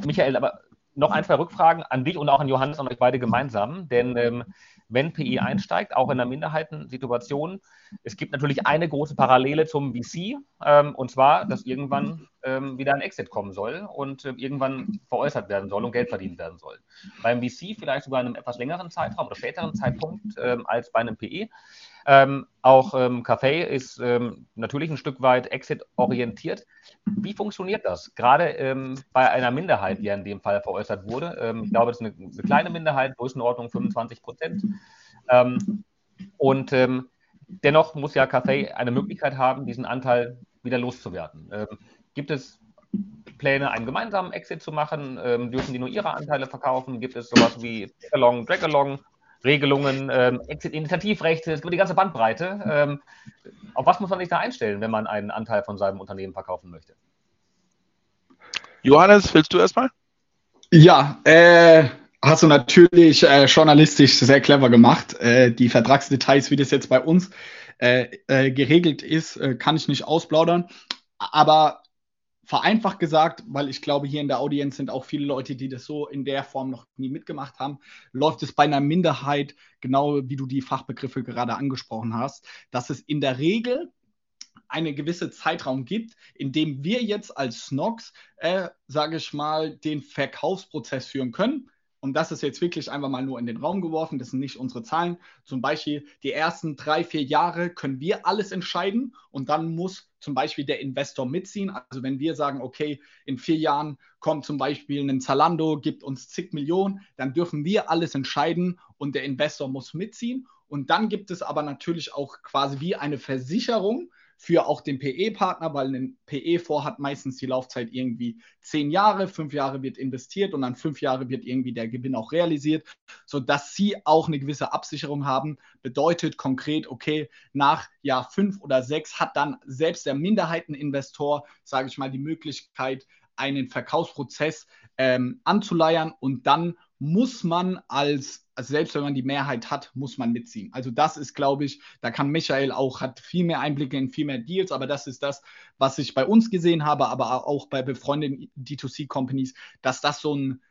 Michael, aber noch ein, zwei Rückfragen an dich und auch an Johannes und euch beide gemeinsam, denn ähm, wenn PI einsteigt, auch in einer Minderheitensituation. Es gibt natürlich eine große Parallele zum VC, ähm, und zwar, dass irgendwann ähm, wieder ein Exit kommen soll und äh, irgendwann veräußert werden soll und Geld verdient werden soll. Beim VC vielleicht sogar in einem etwas längeren Zeitraum oder späteren Zeitpunkt ähm, als bei einem PE. Ähm, auch ähm, Café ist ähm, natürlich ein Stück weit exit-orientiert. Wie funktioniert das? Gerade ähm, bei einer Minderheit, die ja in dem Fall veräußert wurde. Ähm, ich glaube, es ist eine, eine, kleine Minderheit, Größenordnung 25 Prozent. Ähm, und dennoch muss ja Café eine Möglichkeit haben, diesen Anteil wieder loszuwerden. gibt es Pläne, einen gemeinsamen Exit zu machen? dürfen die nur ihre Anteile verkaufen? Gibt es sowas wie Dragalong, Dragalong Regelungen, ähm, Exit-Initiativrechte, es gibt die ganze Bandbreite. Ähm, auf was muss man sich da einstellen, wenn man einen Anteil von seinem Unternehmen verkaufen möchte? Johannes, willst du erstmal? Ja, äh, hast du natürlich äh, journalistisch sehr clever gemacht. Äh, die Vertragsdetails, wie das jetzt bei uns äh, äh, geregelt ist, äh, kann ich nicht ausplaudern. Aber vereinfacht gesagt, weil ich glaube, hier in der Audienz sind auch viele Leute, die das so in der Form noch nie mitgemacht haben, läuft es bei einer Minderheit, genau wie du die Fachbegriffe gerade angesprochen hast, dass es in der Regel einen gewissen Zeitraum gibt, in dem wir jetzt als Snox, äh, sage ich mal, den Verkaufsprozess führen können und das ist jetzt wirklich einfach mal nur in den Raum geworfen, das sind nicht unsere Zahlen. Zum Beispiel die ersten drei, vier Jahre können wir alles entscheiden und dann muss zum Beispiel der Investor mitziehen. Also wenn wir sagen, okay, in vier Jahren kommt zum Beispiel ein Zalando, gibt uns zig Millionen, dann dürfen wir alles entscheiden und der Investor muss mitziehen. Und dann gibt es aber natürlich auch quasi wie eine Versicherung, für auch den PE-Partner, weil ein PE-Fonds hat meistens die Laufzeit irgendwie zehn Jahre, fünf Jahre wird investiert und dann fünf Jahre wird irgendwie der Gewinn auch realisiert, sodass sie auch eine gewisse Absicherung haben. Bedeutet konkret, okay, nach Jahr fünf oder sechs hat dann selbst der Minderheiteninvestor, sage ich mal, die Möglichkeit, einen Verkaufsprozess ähm, anzuleiern und dann muss man als, also selbst wenn man die Mehrheit hat, muss man mitziehen. Also das ist, glaube ich, da kann Michael auch, hat viel mehr Einblicke in viel mehr Deals, aber das ist das, was ich bei uns gesehen habe, aber auch bei befreundeten D2C-Companies, dass das so ein,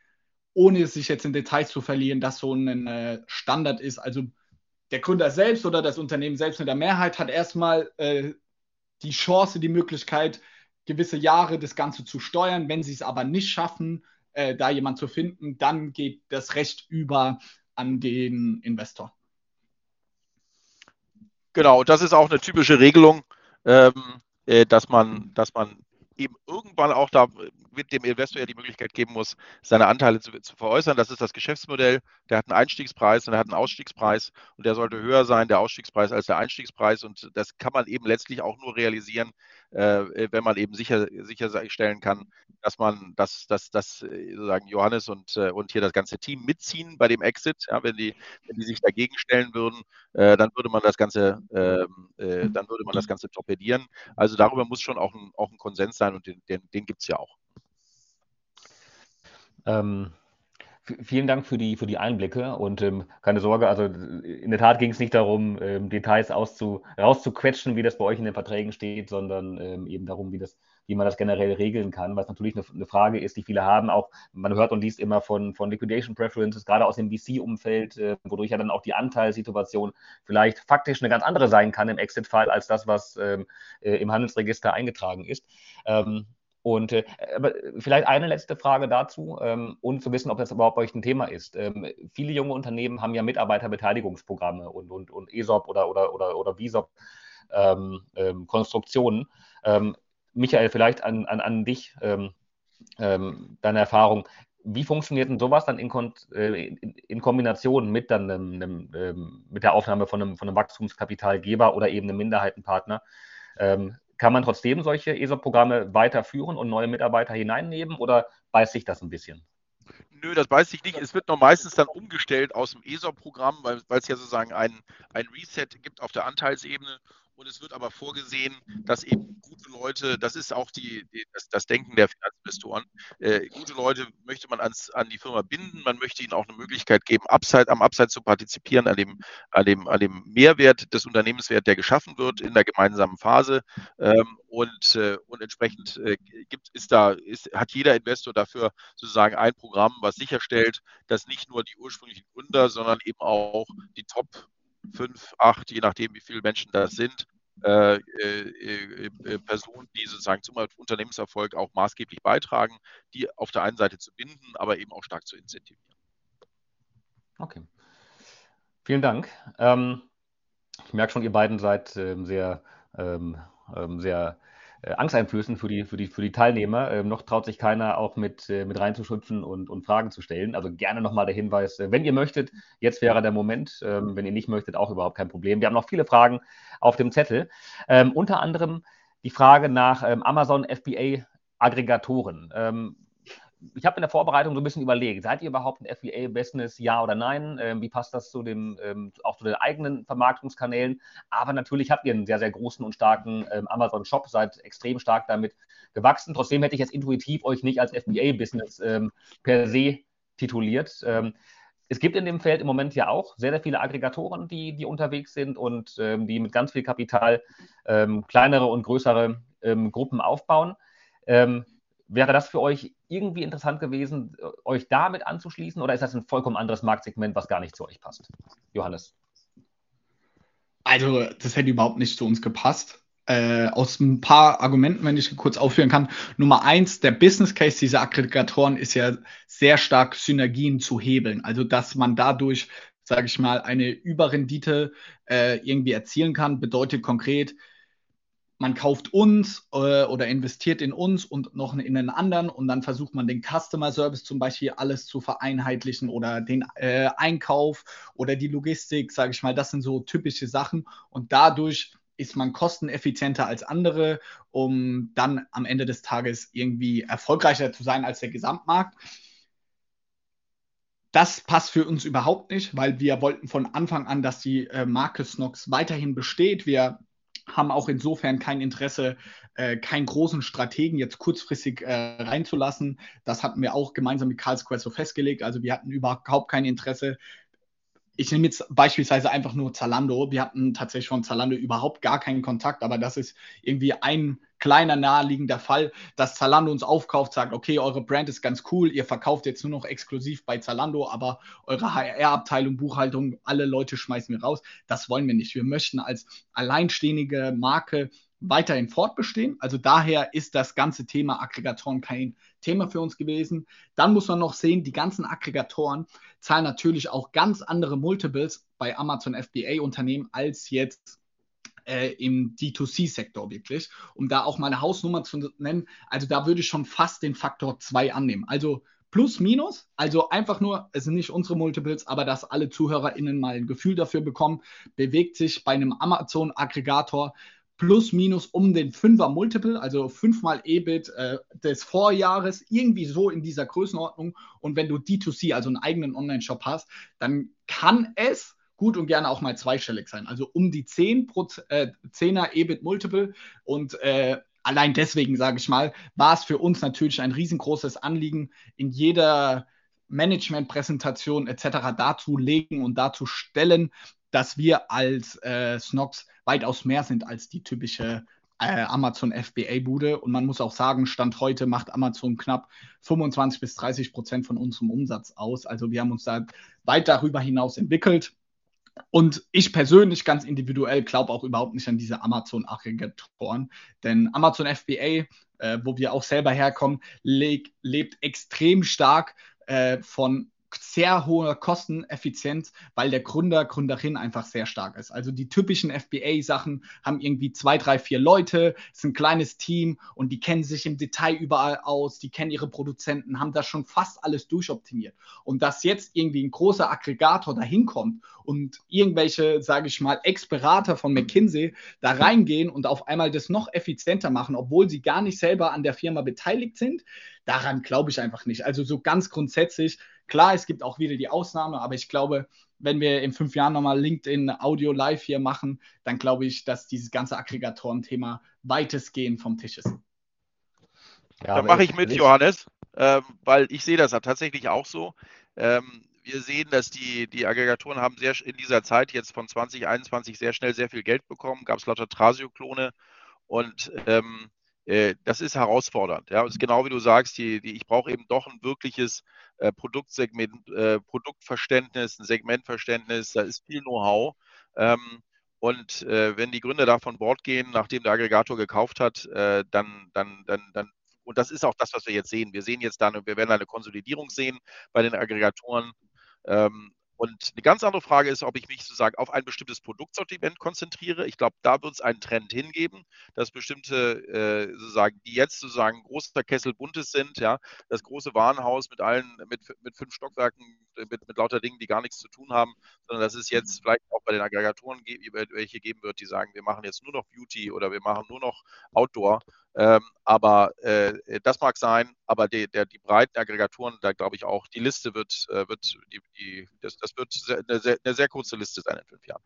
ohne sich jetzt in Details zu verlieren, dass so ein äh, Standard ist. Also der Gründer selbst oder das Unternehmen selbst mit der Mehrheit hat erstmal äh, die Chance, die Möglichkeit, gewisse Jahre das Ganze zu steuern. Wenn sie es aber nicht schaffen, äh, da jemand zu finden, dann geht das Recht über an den Investor. Genau, das ist auch eine typische Regelung, ähm, äh, dass, man, dass man eben irgendwann auch da mit dem Investor ja die Möglichkeit geben muss, seine Anteile zu, zu, veräußern. Das ist das Geschäftsmodell. Der hat einen Einstiegspreis und er hat einen Ausstiegspreis und der sollte höher sein, der Ausstiegspreis, als der Einstiegspreis. Und das kann man eben letztlich auch nur realisieren, äh, wenn man eben sicher, sicherstellen kann, dass man, dass, dass, dass sozusagen Johannes und, äh, und hier das ganze Team mitziehen bei dem Exit. Ja, wenn, die, wenn die sich dagegen stellen würden, äh, dann würde man das Ganze, ähm, äh, dann würde man das Ganze torpedieren. Also darüber muss schon auch ein, auch ein Konsens sein und den, den, den gibt es ja auch. Ähm, vielen Dank für die, für die Einblicke und ähm, keine Sorge, also in der Tat ging es nicht darum, ähm, Details auszu, rauszuquetschen, wie das bei euch in den Verträgen steht, sondern ähm, eben darum, wie, das, wie man das generell regeln kann, was natürlich eine, eine, Frage ist, die viele haben. Auch man hört und liest immer von, von Liquidation Preferences, gerade aus dem VC-Umfeld, äh, wodurch ja dann auch die Anteilssituation vielleicht faktisch eine ganz andere sein kann im Exit-Fall als das, was ähm, äh, im Handelsregister eingetragen ist. Ähm, und äh, aber vielleicht eine letzte Frage dazu, ähm, um zu wissen, ob das überhaupt bei euch ein Thema ist. Ähm, viele junge Unternehmen haben ja Mitarbeiterbeteiligungsprogramme und, und, und ESOP oder, oder, oder, oder VSOP-Konstruktionen. Ähm, ähm, Michael, vielleicht an, an, an dich, ähm, ähm, deine Erfahrung. Wie funktioniert denn sowas dann in, äh, in, in Kombination mit, dann einem, einem, mit der Aufnahme von einem, von einem Wachstumskapitalgeber oder eben einem Minderheitenpartner? Kann man trotzdem solche ESOP-Programme weiterführen und neue Mitarbeiter hineinnehmen oder beißt sich das ein bisschen? Nö, das beißt sich nicht. Es wird noch meistens dann umgestellt aus dem ESOP-Programm, weil, weil es ja sozusagen ein, ein Reset gibt auf der Anteilsebene und es wird aber vorgesehen, dass eben gute Leute, das ist auch die, die das, das, Denken der Finanzinvestoren, äh, gute Leute möchte man ans, an die Firma binden, man möchte ihnen auch eine Möglichkeit geben, Upside, am Upside zu partizipieren, an dem, an, dem, an dem Mehrwert des Unternehmenswert, der geschaffen wird in der gemeinsamen Phase. Ähm, und, äh, und entsprechend äh, gibt, ist da, ist, hat jeder Investor dafür sozusagen ein Programm, was sicherstellt, dass nicht nur die ursprünglichen Gründer, sondern eben auch die Top fünf, acht, je nachdem, wie viele Menschen das sind, äh, äh, äh, Personen, die sozusagen zum Unternehmenserfolg auch maßgeblich beitragen, die auf der einen Seite zu binden, aber eben auch stark zu incentivieren. Okay. Vielen Dank. Ähm, ich merke schon, ihr beiden seid ähm, sehr, ähm, ähm sehr äh, angsteinflößend für die, für die, für die Teilnehmer. Ähm, noch traut sich keiner auch mit, äh, mit reinzuschüpfen und, und Fragen zu stellen. Also gerne nochmal der Hinweis, äh, wenn ihr möchtet, jetzt wäre der Moment. Ähm, wenn ihr nicht möchtet, auch überhaupt kein Problem. Wir haben noch viele Fragen auf dem Zettel. Ähm, unter anderem die Frage nach ähm, Amazon FBA Aggregatoren. Ich habe in der Vorbereitung so ein bisschen überlegt, seid ihr überhaupt ein FBA-Business, ja oder nein? Ähm, wie passt das zu dem, ähm, auch zu den eigenen Vermarktungskanälen? Aber natürlich habt ihr einen sehr, sehr großen und starken ähm, Amazon-Shop, seid extrem stark damit gewachsen. Trotzdem hätte ich jetzt intuitiv euch nicht als FBA-Business ähm, per se tituliert. Ähm, es gibt in dem Feld im Moment ja auch sehr, sehr viele Aggregatoren, die, die unterwegs sind und ähm, die mit ganz viel Kapital kleinere und größere Gruppen aufbauen. Ähm, Wäre das für euch irgendwie interessant gewesen, äh, euch damit anzuschließen oder ist das ein vollkommen anderes Marktsegment, was gar nicht zu euch passt? Johannes. Also, das hätte überhaupt nicht zu uns gepasst. Äh, aus ein paar Argumenten, wenn ich kurz aufführen kann. Nummer eins, der Business Case dieser Aggregatoren ist ja sehr stark Synergien zu hebeln. Also, dass man dadurch, sage ich mal, eine Überrendite äh, irgendwie erzielen kann, bedeutet konkret, man kauft uns äh, oder investiert in uns und noch in einen anderen und dann versucht man den Customer Service zum Beispiel alles zu vereinheitlichen oder den äh, Einkauf oder die Logistik, sage ich mal, das sind so typische Sachen und dadurch ist man kosteneffizienter als andere, um dann am Ende des Tages irgendwie erfolgreicher zu sein als der Gesamtmarkt. Das passt für uns überhaupt nicht, weil wir wollten von Anfang an, dass die äh, Marke Snox weiterhin besteht. Wir haben auch insofern kein Interesse, äh, keinen großen Strategen jetzt kurzfristig äh, reinzulassen. Das hatten wir auch gemeinsam mit Karl Square so festgelegt. Also wir hatten überhaupt kein Interesse, ich nehme jetzt beispielsweise einfach nur Zalando. Wir hatten tatsächlich von Zalando überhaupt gar keinen Kontakt, aber das ist irgendwie ein kleiner naheliegender Fall, dass Zalando uns aufkauft, sagt, okay, eure Brand ist ganz cool, ihr verkauft jetzt nur noch exklusiv bei Zalando, aber eure HR-Abteilung, Buchhaltung, alle Leute schmeißen wir raus. Das wollen wir nicht. Wir möchten als alleinstehende Marke weiterhin fortbestehen. Also daher ist das ganze Thema Aggregatoren kein Thema für uns gewesen. Dann muss man noch sehen, die ganzen Aggregatoren zahlen natürlich auch ganz andere Multiples bei Amazon FBA-Unternehmen als jetzt äh, im D2C-Sektor wirklich. Um da auch mal eine Hausnummer zu nennen, also da würde ich schon fast den Faktor 2 annehmen. Also plus minus, also einfach nur, es sind nicht unsere Multiples, aber dass alle ZuhörerInnen mal ein Gefühl dafür bekommen, bewegt sich bei einem Amazon-Aggregator plus minus um den Fünfer Multiple, also fünfmal EBIT äh, des Vorjahres, irgendwie so in dieser Größenordnung. Und wenn du D2C, also einen eigenen Online-Shop hast, dann kann es gut und gerne auch mal zweistellig sein. Also um die 10 äh, 10er EBIT Multiple. Und äh, allein deswegen, sage ich mal, war es für uns natürlich ein riesengroßes Anliegen, in jeder Management-Präsentation etc. dazu legen und dazu stellen, dass wir als äh, Snox weitaus mehr sind als die typische äh, Amazon FBA-Bude. Und man muss auch sagen, Stand heute macht Amazon knapp 25 bis 30 Prozent von unserem Umsatz aus. Also wir haben uns da weit darüber hinaus entwickelt. Und ich persönlich ganz individuell glaube auch überhaupt nicht an diese Amazon-Aggregatoren. Denn Amazon FBA, äh, wo wir auch selber herkommen, lebt extrem stark äh, von sehr hohe Kosteneffizienz, weil der Gründer, Gründerin einfach sehr stark ist. Also die typischen FBA-Sachen haben irgendwie zwei, drei, vier Leute, ist ein kleines Team und die kennen sich im Detail überall aus, die kennen ihre Produzenten, haben das schon fast alles durchoptimiert. Und dass jetzt irgendwie ein großer Aggregator dahin kommt und irgendwelche, sage ich mal, Ex-Berater von McKinsey da reingehen und auf einmal das noch effizienter machen, obwohl sie gar nicht selber an der Firma beteiligt sind, daran glaube ich einfach nicht. Also so ganz grundsätzlich Klar, es gibt auch wieder die Ausnahme, aber ich glaube, wenn wir in fünf Jahren nochmal LinkedIn Audio Live hier machen, dann glaube ich, dass dieses ganze Aggregatoren-Thema weitestgehend vom Tisch ist. Ja, da mache ich mit, Johannes, ähm, weil ich sehe das tatsächlich auch so. Ähm, wir sehen, dass die, die Aggregatoren haben sehr in dieser Zeit jetzt von 2021 sehr schnell sehr viel Geld bekommen, gab es lauter Trasio-Klone und ähm, äh, das ist herausfordernd. Ja, ist genau wie du sagst, die, die, ich brauche eben doch ein wirkliches äh, Produktsegment, äh, Produktverständnis, ein Segmentverständnis, da ist viel Know-how. Ähm, und äh, wenn die Gründer da von Bord gehen, nachdem der Aggregator gekauft hat, äh, dann, dann, dann, dann, und das ist auch das, was wir jetzt sehen. Wir sehen jetzt dann, wir werden eine Konsolidierung sehen bei den Aggregatoren. Ähm, und eine ganz andere Frage ist, ob ich mich sozusagen auf ein bestimmtes Produktsortiment konzentriere. Ich glaube, da wird es einen Trend hingeben, dass bestimmte, äh, sozusagen, die jetzt sozusagen großer Kessel buntes sind, ja, das große Warenhaus mit allen, mit, mit fünf Stockwerken, mit, mit lauter Dingen, die gar nichts zu tun haben, sondern dass es jetzt vielleicht auch bei den Aggregatoren welche geben wird, die sagen, wir machen jetzt nur noch Beauty oder wir machen nur noch Outdoor. Ähm, aber äh, das mag sein, aber die, der, die breiten Aggregatoren, da glaube ich auch, die Liste wird, äh, wird die, die, das, das wird eine sehr, eine sehr kurze Liste sein in fünf Jahren.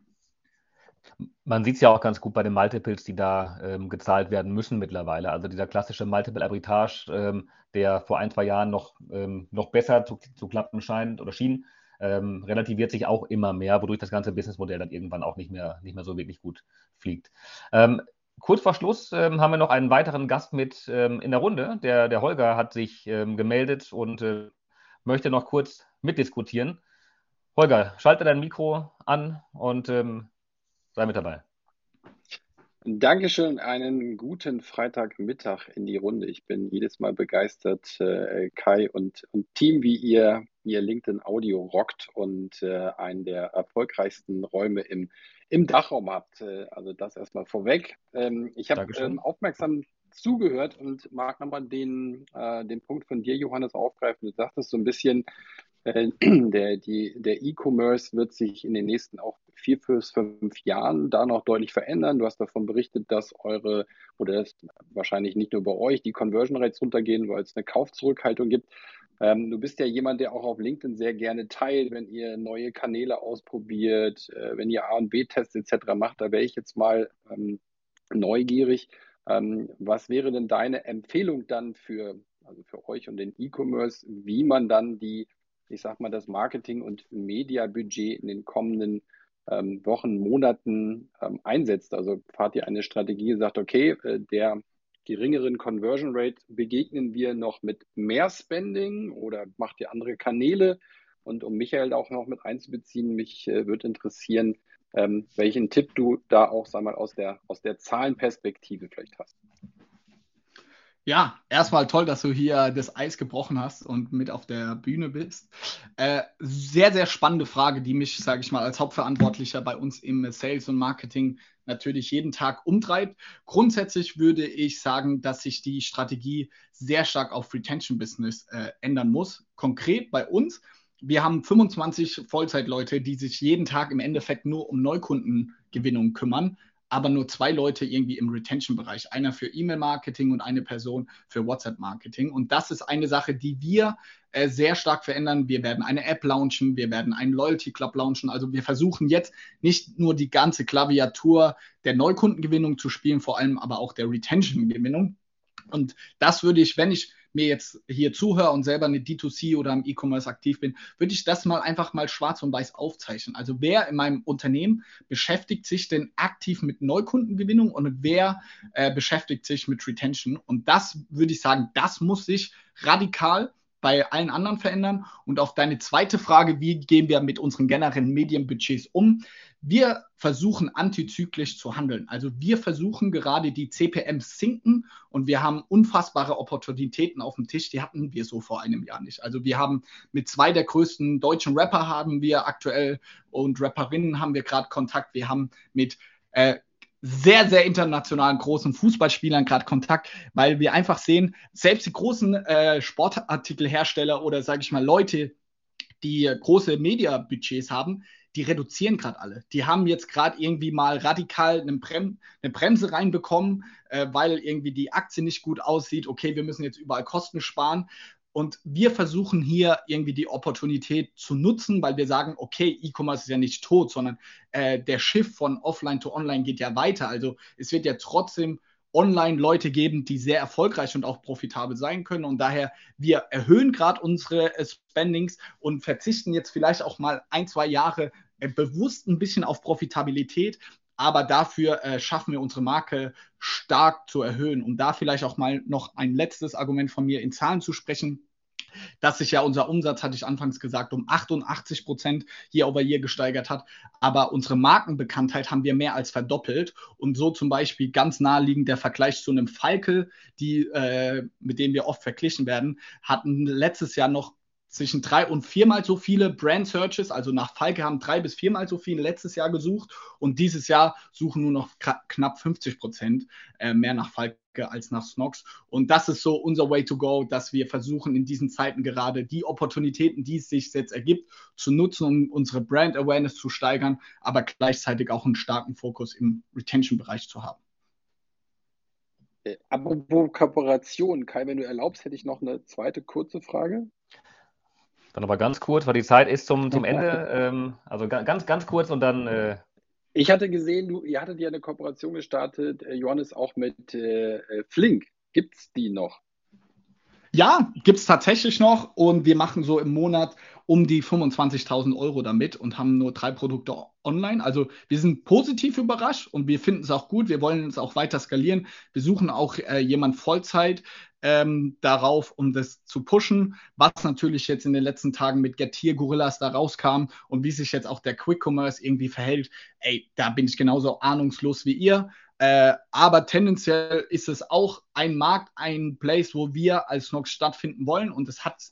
Man sieht es ja auch ganz gut bei den Multiples, die da ähm, gezahlt werden müssen mittlerweile. Also dieser klassische Multiple Arbitrage, ähm, der vor ein, zwei Jahren noch, ähm, noch besser zu, zu klappen scheint oder schien, ähm, relativiert sich auch immer mehr, wodurch das ganze Businessmodell dann irgendwann auch nicht mehr, nicht mehr so wirklich gut fliegt. Ähm, kurz vor Schluss ähm, haben wir noch einen weiteren Gast mit ähm, in der Runde. Der, der Holger hat sich ähm, gemeldet und äh, möchte noch kurz mitdiskutieren. Holger, schalte dein Mikro an und ähm, sei mit dabei. Dankeschön, einen guten Freitagmittag in die Runde. Ich bin jedes Mal begeistert, äh, Kai und, und Team, wie ihr, ihr LinkedIn Audio rockt und äh, einen der erfolgreichsten Räume im, im Dachraum habt. Äh, also das erstmal vorweg. Ähm, ich habe ähm, aufmerksam zugehört und mag nochmal den, äh, den Punkt von dir, Johannes, aufgreifen. Du sagtest so ein bisschen, der, der E-Commerce wird sich in den nächsten auch vier bis fünf Jahren da noch deutlich verändern. Du hast davon berichtet, dass eure, oder das wahrscheinlich nicht nur bei euch, die Conversion Rates runtergehen, weil es eine Kaufzurückhaltung gibt. Ähm, du bist ja jemand, der auch auf LinkedIn sehr gerne teilt, wenn ihr neue Kanäle ausprobiert, äh, wenn ihr A und B-Tests etc. macht. Da wäre ich jetzt mal ähm, neugierig. Ähm, was wäre denn deine Empfehlung dann für, also für euch und den E-Commerce, wie man dann die, ich sag mal, das Marketing- und Media-Budget in den kommenden ähm, Wochen, Monaten ähm, einsetzt? Also fahrt ihr eine Strategie, sagt, okay, äh, der geringeren Conversion Rate begegnen wir noch mit mehr Spending oder macht ihr andere Kanäle? Und um Michael auch noch mit einzubeziehen, mich äh, würde interessieren, ähm, welchen Tipp du da auch sag mal, aus, der, aus der Zahlenperspektive vielleicht hast. Ja, erstmal toll, dass du hier das Eis gebrochen hast und mit auf der Bühne bist. Äh, sehr, sehr spannende Frage, die mich, sage ich mal, als Hauptverantwortlicher bei uns im Sales und Marketing natürlich jeden Tag umtreibt. Grundsätzlich würde ich sagen, dass sich die Strategie sehr stark auf Retention Business äh, ändern muss. Konkret bei uns wir haben 25 Vollzeitleute, die sich jeden Tag im Endeffekt nur um Neukundengewinnung kümmern, aber nur zwei Leute irgendwie im Retention-Bereich. Einer für E-Mail-Marketing und eine Person für WhatsApp-Marketing. Und das ist eine Sache, die wir äh, sehr stark verändern. Wir werden eine App launchen, wir werden einen Loyalty Club launchen. Also wir versuchen jetzt nicht nur die ganze Klaviatur der Neukundengewinnung zu spielen, vor allem aber auch der Retention-Gewinnung. Und das würde ich, wenn ich mir jetzt hier zuhöre und selber eine D2C oder im E-Commerce aktiv bin, würde ich das mal einfach mal schwarz und weiß aufzeichnen. Also wer in meinem Unternehmen beschäftigt sich denn aktiv mit Neukundengewinnung und wer äh, beschäftigt sich mit Retention? Und das würde ich sagen, das muss sich radikal bei allen anderen verändern. Und auf deine zweite Frage, wie gehen wir mit unseren generellen Medienbudgets um? Wir versuchen antizyklisch zu handeln. Also wir versuchen gerade die CPMs sinken und wir haben unfassbare Opportunitäten auf dem Tisch, die hatten wir so vor einem Jahr nicht. Also wir haben mit zwei der größten deutschen Rapper haben wir aktuell und Rapperinnen haben wir gerade Kontakt. Wir haben mit äh, sehr, sehr internationalen großen Fußballspielern gerade Kontakt, weil wir einfach sehen, selbst die großen äh, Sportartikelhersteller oder sage ich mal Leute, die große Media-Budgets haben, die reduzieren gerade alle. Die haben jetzt gerade irgendwie mal radikal eine, Brem eine Bremse reinbekommen, äh, weil irgendwie die Aktie nicht gut aussieht. Okay, wir müssen jetzt überall Kosten sparen. Und wir versuchen hier irgendwie die Opportunität zu nutzen, weil wir sagen, okay, E-Commerce ist ja nicht tot, sondern äh, der Shift von Offline to Online geht ja weiter. Also es wird ja trotzdem online Leute geben, die sehr erfolgreich und auch profitabel sein können. Und daher, wir erhöhen gerade unsere äh, Spendings und verzichten jetzt vielleicht auch mal ein, zwei Jahre äh, bewusst ein bisschen auf Profitabilität. Aber dafür äh, schaffen wir unsere Marke stark zu erhöhen. Um da vielleicht auch mal noch ein letztes Argument von mir in Zahlen zu sprechen dass sich ja unser Umsatz, hatte ich anfangs gesagt, um 88 Prozent year over year gesteigert hat. Aber unsere Markenbekanntheit haben wir mehr als verdoppelt. Und so zum Beispiel ganz naheliegend der Vergleich zu einem Falke, die, äh, mit dem wir oft verglichen werden, hatten letztes Jahr noch zwischen drei und viermal so viele Brand Searches, also nach Falke haben drei bis viermal so viele letztes Jahr gesucht und dieses Jahr suchen nur noch knapp 50 Prozent äh, mehr nach Falke als nach Snox. Und das ist so unser Way to go, dass wir versuchen, in diesen Zeiten gerade die Opportunitäten, die es sich jetzt ergibt, zu nutzen, um unsere Brand Awareness zu steigern, aber gleichzeitig auch einen starken Fokus im Retention-Bereich zu haben. Äh, apropos Kooperation, Kai, wenn du erlaubst, hätte ich noch eine zweite kurze Frage. Dann aber ganz kurz, weil die Zeit ist zum, zum Ende. Ähm, also ganz, ganz kurz und dann. Äh... Ich hatte gesehen, du, ihr hattet ja eine Kooperation gestartet, äh, Johannes, auch mit äh, äh Flink. Gibt es die noch? Ja, gibt es tatsächlich noch und wir machen so im Monat um die 25.000 Euro damit und haben nur drei Produkte online. Also wir sind positiv überrascht und wir finden es auch gut. Wir wollen es auch weiter skalieren. Wir suchen auch äh, jemand Vollzeit ähm, darauf, um das zu pushen, was natürlich jetzt in den letzten Tagen mit Getir Gorillas da rauskam und wie sich jetzt auch der Quick Commerce irgendwie verhält. Ey, da bin ich genauso ahnungslos wie ihr. Äh, aber tendenziell ist es auch ein Markt, ein Place, wo wir als Nox stattfinden wollen und es hat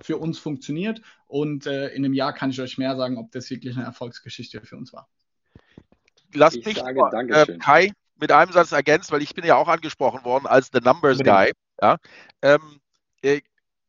für uns funktioniert. Und äh, in einem Jahr kann ich euch mehr sagen, ob das wirklich eine Erfolgsgeschichte für uns war. Lass ich mich sage, äh, Kai mit einem Satz ergänzen, weil ich bin ja auch angesprochen worden als The Numbers Guy. Ja? Ähm, äh,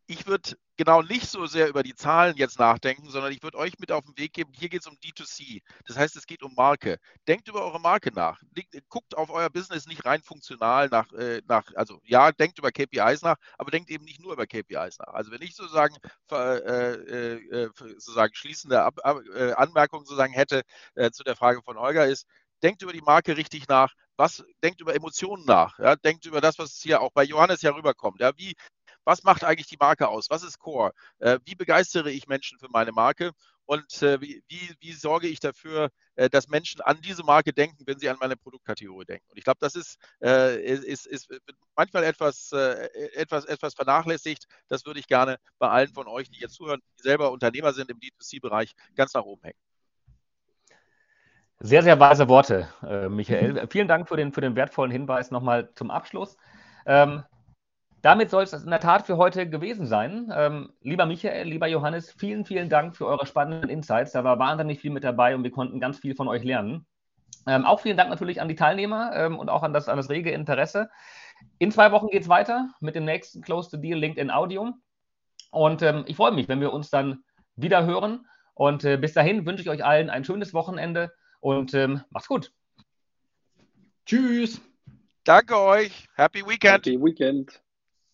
ich würde genau nicht so sehr über die Zahlen jetzt nachdenken, sondern ich würde euch mit auf den Weg geben, hier geht es um D2C. Das heißt, es geht um Marke. Denkt über eure Marke nach. Guckt auf euer Business nicht rein funktional nach, äh, nach also ja, denkt über KPIs nach, aber denkt eben nicht nur über KPIs nach. Also wenn ich sozusagen, äh, äh, äh sozusagen schließende Ab Anmerkungen sozusagen hätte zu der Frage von Holger ist, denkt über die Marke richtig nach, was denkt über Emotionen nach, ja, denkt über das, was hier auch bei Johannes ja rüberkommt. Ja, wie, was macht eigentlich die Marke aus? Was ist Core? Äh, wie begeistere ich Menschen für meine Marke? Und äh, wie, wie, wie, sorge ich dafür, äh, dass Menschen an diese Marke denken, wenn sie an meine Produktkategorie denken? Und ich glaube, das ist, äh, ist, ist, manchmal etwas, äh, etwas, etwas vernachlässigt. Das würde ich gerne bei allen von euch, die jetzt zuhören, die selber Unternehmer sind im D2C-Bereich, ganz nach oben hängen. Sehr, sehr weise Worte, äh, Michael. Mhm. Vielen Dank für den, für den wertvollen Hinweis nochmal zum Abschluss. Ähm, damit soll es in der Tat für heute gewesen sein. Ähm, lieber Michael, lieber Johannes, vielen, vielen Dank für eure spannenden Insights. Da war wahnsinnig viel mit dabei und wir konnten ganz viel von euch lernen. Ähm, auch vielen Dank natürlich an die Teilnehmer ähm, und auch an das, an das rege Interesse. In zwei Wochen geht es weiter mit dem nächsten Close the Deal LinkedIn Audio. Und ähm, ich freue mich, wenn wir uns dann wieder hören. Und äh, bis dahin wünsche ich euch allen ein schönes Wochenende und ähm, macht's gut. Tschüss. Danke euch. Happy Weekend. Happy Weekend.